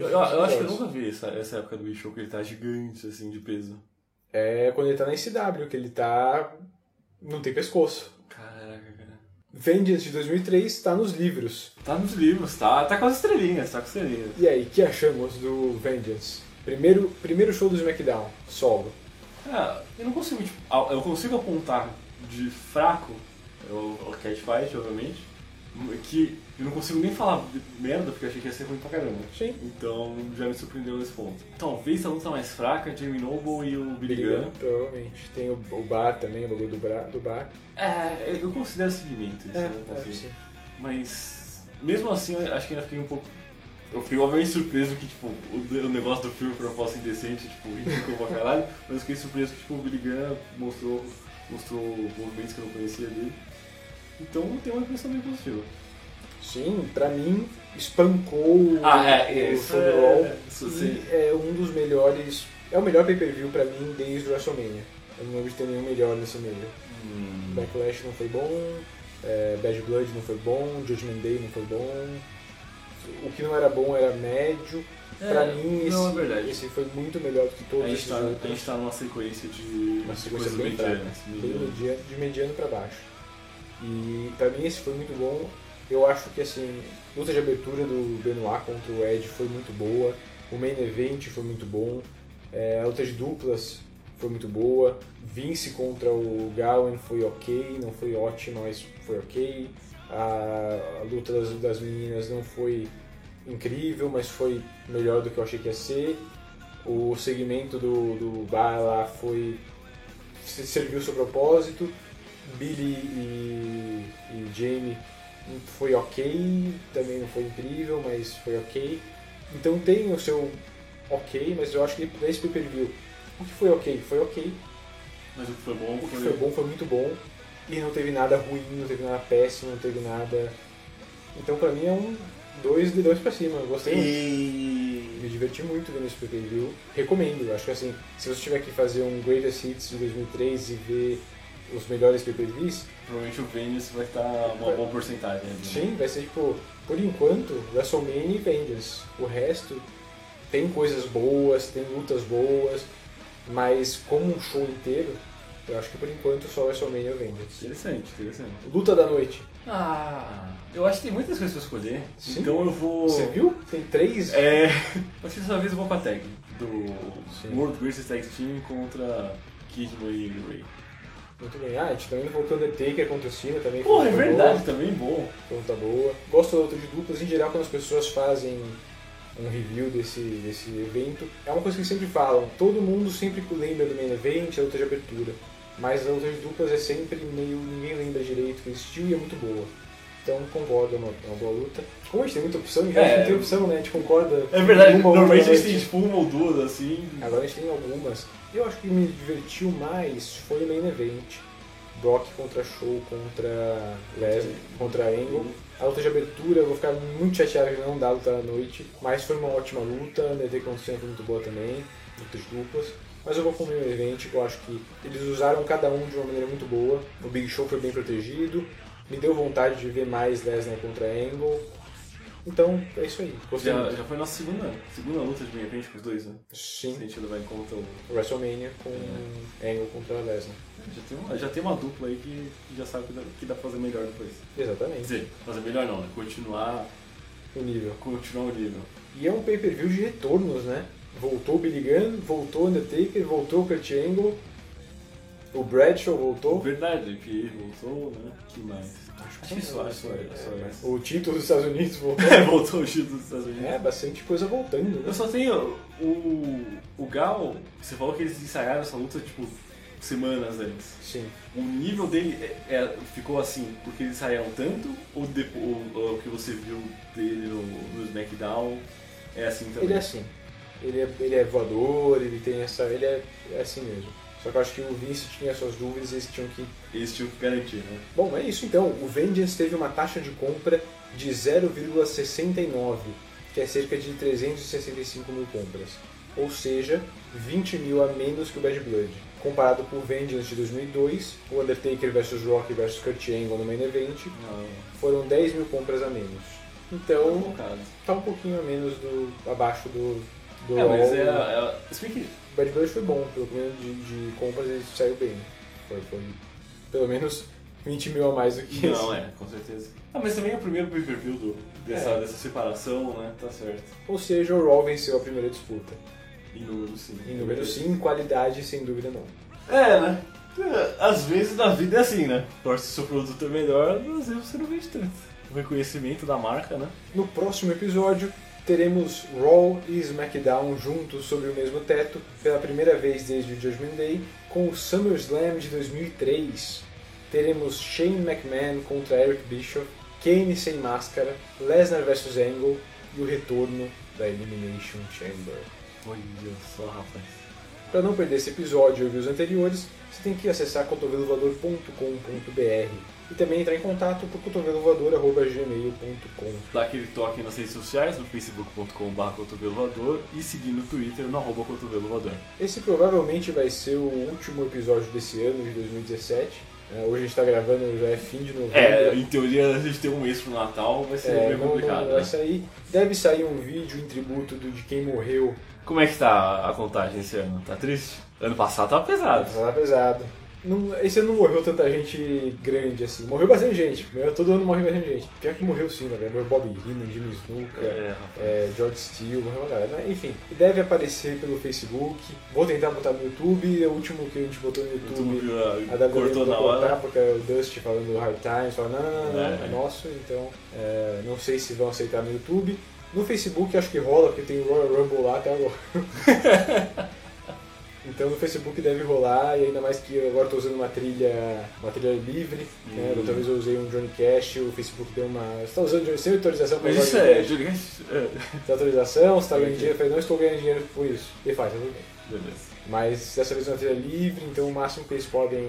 Eu, eu- eu acho que eu nunca vi essa, essa época do Show que ele tá gigante, assim, de peso. É quando ele tá na SW, que ele tá. Não tem pescoço. Caraca, cara. Vengeance de 2003 tá nos livros. Tá nos livros, tá, tá com as estrelinhas, tá com as estrelinhas. E aí, o que achamos do Vengeance? Primeiro, primeiro show do SmackDown, solo. Ah, eu não consigo, tipo, eu consigo apontar de fraco é o, o Catfight, obviamente, que eu não consigo nem falar de merda porque eu achei que ia ser ruim pra caramba. Sim. Então já me surpreendeu nesse ponto. Talvez a luta mais fraca, Jamie Noble e o Billy Gunn. Provavelmente. Tem o, o bar também, o bagulho do, bra, do bar. É, eu considero segmento isso, É, né? é, Assim. sim. Mas, mesmo assim, eu acho que ainda fiquei um pouco. Eu fiquei obviamente surpreso que, tipo, o, o negócio do filme foi uma proposta indecente, tipo, ridículo pra caralho, <laughs> mas eu fiquei surpreso que, tipo, o Billy Gunn mostrou, mostrou movimentos que eu não conhecia dele. Então, tem uma impressão bem positiva. Sim, pra mim, espancou Ah, é, o isso é- isso E sim. é um dos melhores. É o melhor pay-per-view pra mim desde o WrestleMania. Eu não lembro de ter nenhum melhor nesse nível. Hum. Backlash não foi bom, é, Bad Blood não foi bom, Judgment Day não foi bom. O que não era bom era médio. É, pra mim, não, esse, é verdade. esse foi muito melhor do que todos A gente, esses tá, a outros. gente tá numa sequência de, Uma de sequência coisas bem fraca, bem mediano, de mediano pra baixo. E pra mim esse foi muito bom. Eu acho que assim, luta de abertura do Benoit contra o Ed foi muito boa. O main event foi muito bom. É, a luta de duplas foi muito boa. Vince contra o Gowen foi ok, não foi ótima, mas foi ok. A, a luta das, das meninas não foi incrível, mas foi melhor do que eu achei que ia ser. O segmento do, do bar lá foi. se- serviu seu propósito. Billy e, e Jamie foi ok, também não foi incrível, mas foi ok. Então tem o seu ok, mas eu acho que pra esse pay per view, o que foi ok, foi ok. Mas o que foi bom O que foi. foi bom foi muito bom. E não teve nada ruim, não teve nada péssimo, não teve nada. Então pra mim é um 2 de 2 pra cima. Eu gostei muito. Me diverti muito vendo esse pay per view. Recomendo. Acho que assim, se você tiver que fazer um Greatest Hits de 2003 e ver os melhores views, Provavelmente o Vengeance vai estar uma boa porcentagem né? Sim, vai ser tipo, por enquanto, WrestleMania e Vengeance. O resto tem coisas boas, tem lutas boas, mas como um show inteiro, eu acho que por enquanto só WrestleMania e Vengeance. Interessante, interessante. Luta da noite. Ah, eu acho que tem muitas coisas pra escolher. Sim. Então eu vou. Você viu? Tem três? É. <laughs> Acho que dessa vez eu vou com a tag do World Greatest Tag Team contra Kidman e Ray. Muito bem. Ah, a gente também voltou Undertaker contra o Cena também. Porra, é verdade, boa. também bom. Foi luta boa. Gosto da luta de duplas, em geral, quando as pessoas fazem um review desse, desse evento. É uma coisa que sempre falam, todo mundo sempre lembra do main event, a luta de abertura. Mas a luta de duplas é sempre meio. ninguém lembra direito que existiu e é muito boa. Então concordo, é uma, é uma boa luta. Como a gente tem muita opção, já É. não tem opção, né? A gente concorda. É verdade, normalmente a gente tem tipo uma ou duas assim. Agora a gente tem algumas. Eu acho que me divertiu mais foi o main event. Brock contra Show contra Lesnar, contra Angle. A luta de abertura, eu vou ficar muito chateado que não dá a luta à noite, mas foi uma ótima luta. A o Cena foi muito boa também, lutas duplas. Mas eu vou com o main event, eu acho que eles usaram cada um de uma maneira muito boa. O Big Show foi bem protegido, me deu vontade de ver mais Lesnar contra Angle. Então, é isso aí. Já, já foi nossa segunda, segunda luta de event com os dois, né? Sim. Se a gente levar em conta o. WrestleMania com Angle contra Lesnar. Já tem, uma, já tem uma dupla aí que já sabe que dá, que dá pra fazer melhor depois. Exatamente. Quer dizer, fazer melhor não, né? Continuar, O nível. continuar o nível. E é um pay-per-view de retornos, né? Voltou o Billy Gunn, voltou o Undertaker, voltou o Kurt Angle, o Bradshaw voltou. Verdade, que voltou, né? que mais? Acho que só, acho que só, só isso. O título dos Estados Unidos <laughs> voltou. É, voltou o título dos Estados Unidos. É, bastante coisa voltando, né? Eu só tenho o, o Gal, você falou que eles ensaiaram essa luta tipo semanas antes. Sim. O nível dele é- é- ficou assim porque eles ensaiaram tanto ou, depo- ou- ou o que você viu dele no, no SmackDown é assim também? Ele é assim. Ele é, ele é voador, ele tem essa. Ele é, é assim mesmo. Só que eu acho que o Vince tinha suas dúvidas e eles tinham que. Eles tinham que garantir, né? Bom, é isso então. O Vengeance teve uma taxa de compra de 0,69, que é cerca de 365 mil compras. Ou seja, 20 mil a menos que o Bad Blood. Comparado com o Vengeance de 2002, o Undertaker vs Rock vs Kurt Angle no main event, foram 10 mil compras a menos. Então, tá um pouquinho a menos do abaixo do, do É, mas é, é, Bad Blood foi bom, pelo menos de, de compras ele saiu bem. Foi, foi pelo menos 20 mil a mais do que esse. Não, é, com certeza. Ah, mas também é o primeiro pay-per-view do- dessa, É. dessa separação, né? Tá certo. Ou seja, o Raw venceu a primeira disputa. Em número sim. Em número sim, qualidade sem dúvida não. É, né? É, Às vezes na vida é assim, né? Torce se o seu produto é melhor, às vezes você não vende tanto. O reconhecimento da marca, né? No próximo episódio, teremos Raw e SmackDown juntos sobre o mesmo teto pela primeira vez desde o Judgment Day, com o SummerSlam de 2003. Teremos Shane McMahon contra Eric Bischoff, Kane sem máscara, Lesnar vs Angle e o retorno da Elimination Chamber. Olha só, rapaz. Para não perder esse episódio e ouvir os anteriores, você tem que acessar cotovelovador.com.br e também entrar em contato por cotovelovador.gmail.com. Dá aquele toque nas redes sociais, no facebook.com.br cotovelovador e seguir no Twitter, no arroba cotovelovador. Esse provavelmente vai ser o último episódio desse ano, de 2017. É, hoje a gente está gravando, já é fim de novembro. É, em teoria a gente tem um mês pro Natal, vai ser É, bem não- complicado. vai né? sair. Deve sair um vídeo em tributo do, de quem morreu. Como é que tá a contagem esse ano? Tá triste? Ano passado tava pesado. Tá pesado. Não- esse ano não morreu tanta gente grande assim. Morreu bastante gente. Todo ano morreu bastante gente. Pior que morreu sim, na verdade. Morreu Bob Heenan, Jimmy Snuka, É, é, George Steele, morreu uma galera. Mas, Enfim, deve aparecer pelo Facebook. Vou tentar botar no YouTube. O último que a gente botou no YouTube, YouTube, a WWE cortou na hora. porque é o Dust falando do Hard Times, falando, não, não, não, não, É. é nosso. Então, é, não sei se vão aceitar no YouTube. No Facebook acho que rola, porque tem o Royal Rumble lá até <laughs> agora. Então no Facebook deve rolar, e ainda mais que eu agora estou usando uma trilha, uma trilha livre? Hum. Outra vez eu usei um Johnny Cash, o Facebook deu uma. Você está usando Johnny- sem autorização pra Mas isso é? Johnny Cash, é. Sem autorização, você está ganhando dinheiro, eu falei, não estou ganhando dinheiro por isso. Ele faz, tudo bem. Beleza. Mas dessa vez é uma trilha livre, então o máximo que eles podem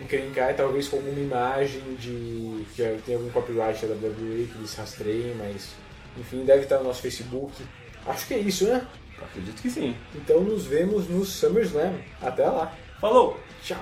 encrencar é talvez com alguma imagem de. que tem algum copyright da WWE que eles rastreiem, mas enfim, deve estar no nosso Facebook. Acho que é isso, né? Acredito que sim. Então nos vemos no SummerSlam. Até lá. Falou! Tchau!